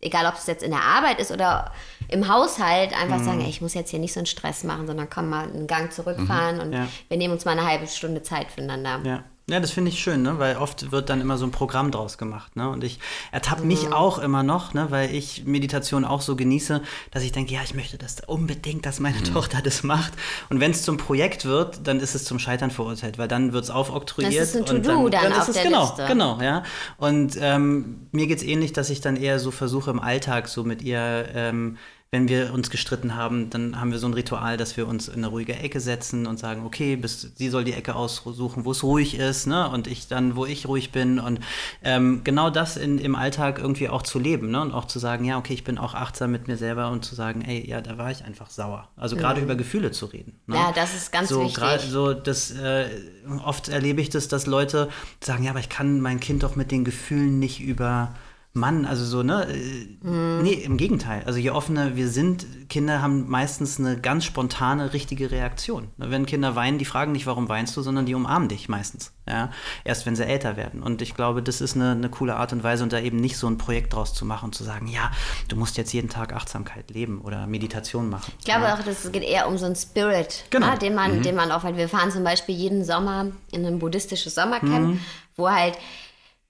egal ob es jetzt in der Arbeit ist oder im Haushalt, einfach mhm. sagen, ey, ich muss jetzt hier nicht so einen Stress machen, sondern komm mal einen Gang zurückfahren mhm. und ja. wir nehmen uns mal eine halbe Stunde Zeit füreinander. Ja. Ja, das finde ich schön, ne? weil oft wird dann immer so ein Programm draus gemacht. Ne? Und ich ertappe mich mhm. auch immer noch, ne? weil ich Meditation auch so genieße, dass ich denke, ja, ich möchte das unbedingt, dass meine mhm. Tochter das macht. Und wenn es zum Projekt wird, dann ist es zum Scheitern verurteilt, weil dann wird es aufoktroyiert. Das ist ein To-Do dann, dann, dann ist es, genau, Liste. genau, ja. Und ähm, mir geht es ähnlich, dass ich dann eher so versuche im Alltag so mit ihr ähm, wenn wir uns gestritten haben, dann haben wir so ein Ritual, dass wir uns in eine ruhige Ecke setzen und sagen, okay, bis, sie soll die Ecke aussuchen, wo es ruhig ist, ne? Und ich dann, wo ich ruhig bin. Und ähm, genau das in, im Alltag irgendwie auch zu leben, ne? Und auch zu sagen, ja, okay, ich bin auch achtsam mit mir selber und zu sagen, ey, ja, da war ich einfach sauer. Also gerade mhm. über Gefühle zu reden. Ne? Ja, das ist ganz so, wichtig. So, das, äh, oft erlebe ich das, dass Leute sagen, ja, aber ich kann mein Kind doch mit den Gefühlen nicht über Mann, also so, ne? Mhm. Nee, im Gegenteil. Also je offener wir sind, Kinder haben meistens eine ganz spontane, richtige Reaktion. Wenn Kinder weinen, die fragen nicht, warum weinst du, sondern die umarmen dich meistens. Ja? Erst wenn sie älter werden. Und ich glaube, das ist eine, eine coole Art und Weise, und da eben nicht so ein Projekt draus zu machen und zu sagen, ja, du musst jetzt jeden Tag Achtsamkeit leben oder Meditation machen. Ich glaube ja. auch, das geht eher um so einen Spirit, genau. ja, den man, mhm. den man aufhält. Wir fahren zum Beispiel jeden Sommer in ein buddhistisches Sommercamp, mhm. wo halt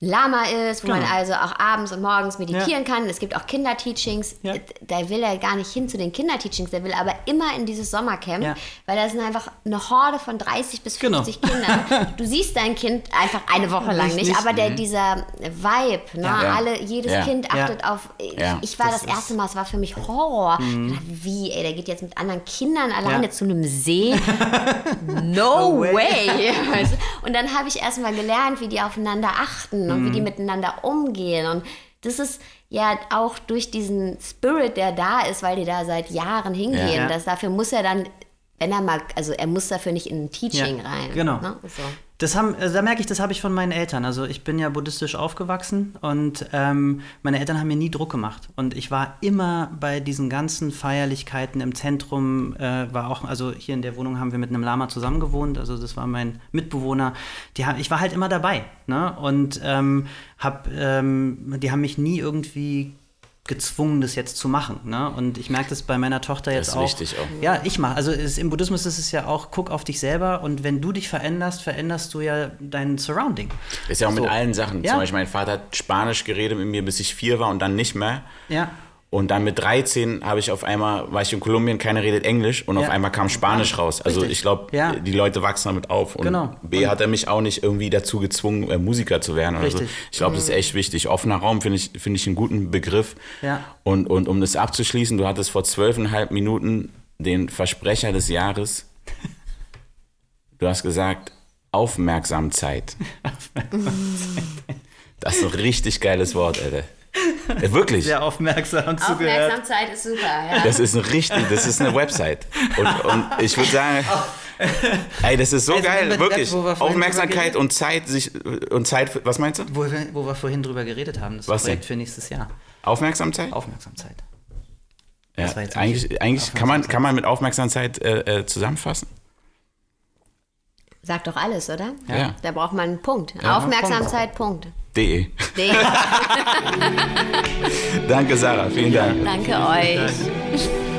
Lama ist, wo genau. man also auch abends und morgens meditieren ja. kann. Es gibt auch Kinderteachings. Ja. Da will er gar nicht hin zu den Kinderteachings, der will aber immer in dieses Sommercamp, ja. weil da sind einfach eine Horde von 30 bis 50 genau. Kindern. Du siehst dein Kind einfach eine Woche lang nicht, nicht aber der, dieser Vibe, ne? Alle, jedes Kind achtet auf. Ich, ich war das, das erste Mal, es war für mich Horror. Mhm. Wie, ey, der geht jetzt mit anderen Kindern alleine zu einem See. no, no way. way. und dann habe ich erst mal gelernt, wie die aufeinander achten und wie die mhm. miteinander umgehen. Und das ist ja auch durch diesen Spirit, der da ist, weil die da seit Jahren hingehen. Ja. Das, dafür muss er dann, wenn er mal, also er muss dafür nicht in ein Teaching ja, rein. Genau. Ne? So. Das haben, also da merke ich, das habe ich von meinen Eltern. Also ich bin ja buddhistisch aufgewachsen und ähm, meine Eltern haben mir nie Druck gemacht. Und ich war immer bei diesen ganzen Feierlichkeiten im Zentrum, äh, war auch, also hier in der Wohnung haben wir mit einem Lama zusammen gewohnt, also das war mein Mitbewohner. Die, ich war halt immer dabei. Ne? Und ähm, hab, ähm, die haben mich nie irgendwie gezwungen, das jetzt zu machen. Ne? Und ich merke das bei meiner Tochter jetzt auch. Das ist wichtig auch. Ja, ich mache. Also es, im Buddhismus ist es ja auch, guck auf dich selber und wenn du dich veränderst, veränderst du ja dein Surrounding. Das ist ja auch so. mit allen Sachen. Ja. Zum Beispiel mein Vater hat Spanisch geredet mit mir, bis ich vier war und dann nicht mehr. Ja. Und dann mit 13 habe ich auf einmal, war ich in Kolumbien, keiner redet Englisch und ja. auf einmal kam Spanisch raus. Also Richtig. ich glaube, ja. die Leute wachsen damit auf. Und genau. B hat er mich auch nicht irgendwie dazu gezwungen, äh, Musiker zu werden. Richtig. So. Ich glaube, das ist echt wichtig. Offener Raum finde ich, find ich einen guten Begriff. Ja. Und, und um das abzuschließen, du hattest vor zwölfeinhalb Minuten den Versprecher des Jahres. Du hast gesagt, Aufmerksamkeit. Aufmerksamkeit. Das ist ein richtig geiles Wort, Alter. Ja, wirklich. Sehr aufmerksam zugehört. Aufmerksamkeit ist super, ja. Das ist ein richtig, das ist eine Website. Und, und ich würde sagen, ey, das ist so also geil, wirklich. Das, Aufmerksamkeit und Zeit, sich, und Zeit, was meinst du? Wo wir, wo wir vorhin drüber geredet haben, das was Projekt denn? für nächstes Jahr. Aufmerksamkeit? Aufmerksamkeit. Ja, eigentlich eigentlich kann, man, kann man mit Aufmerksamkeit äh, äh, zusammenfassen. Sagt doch alles, oder? Ja. Da braucht man einen Punkt. Ja, Aufmerksamkeit, Punkt. De. De. Danke, Sarah. Vielen Dank. Danke euch.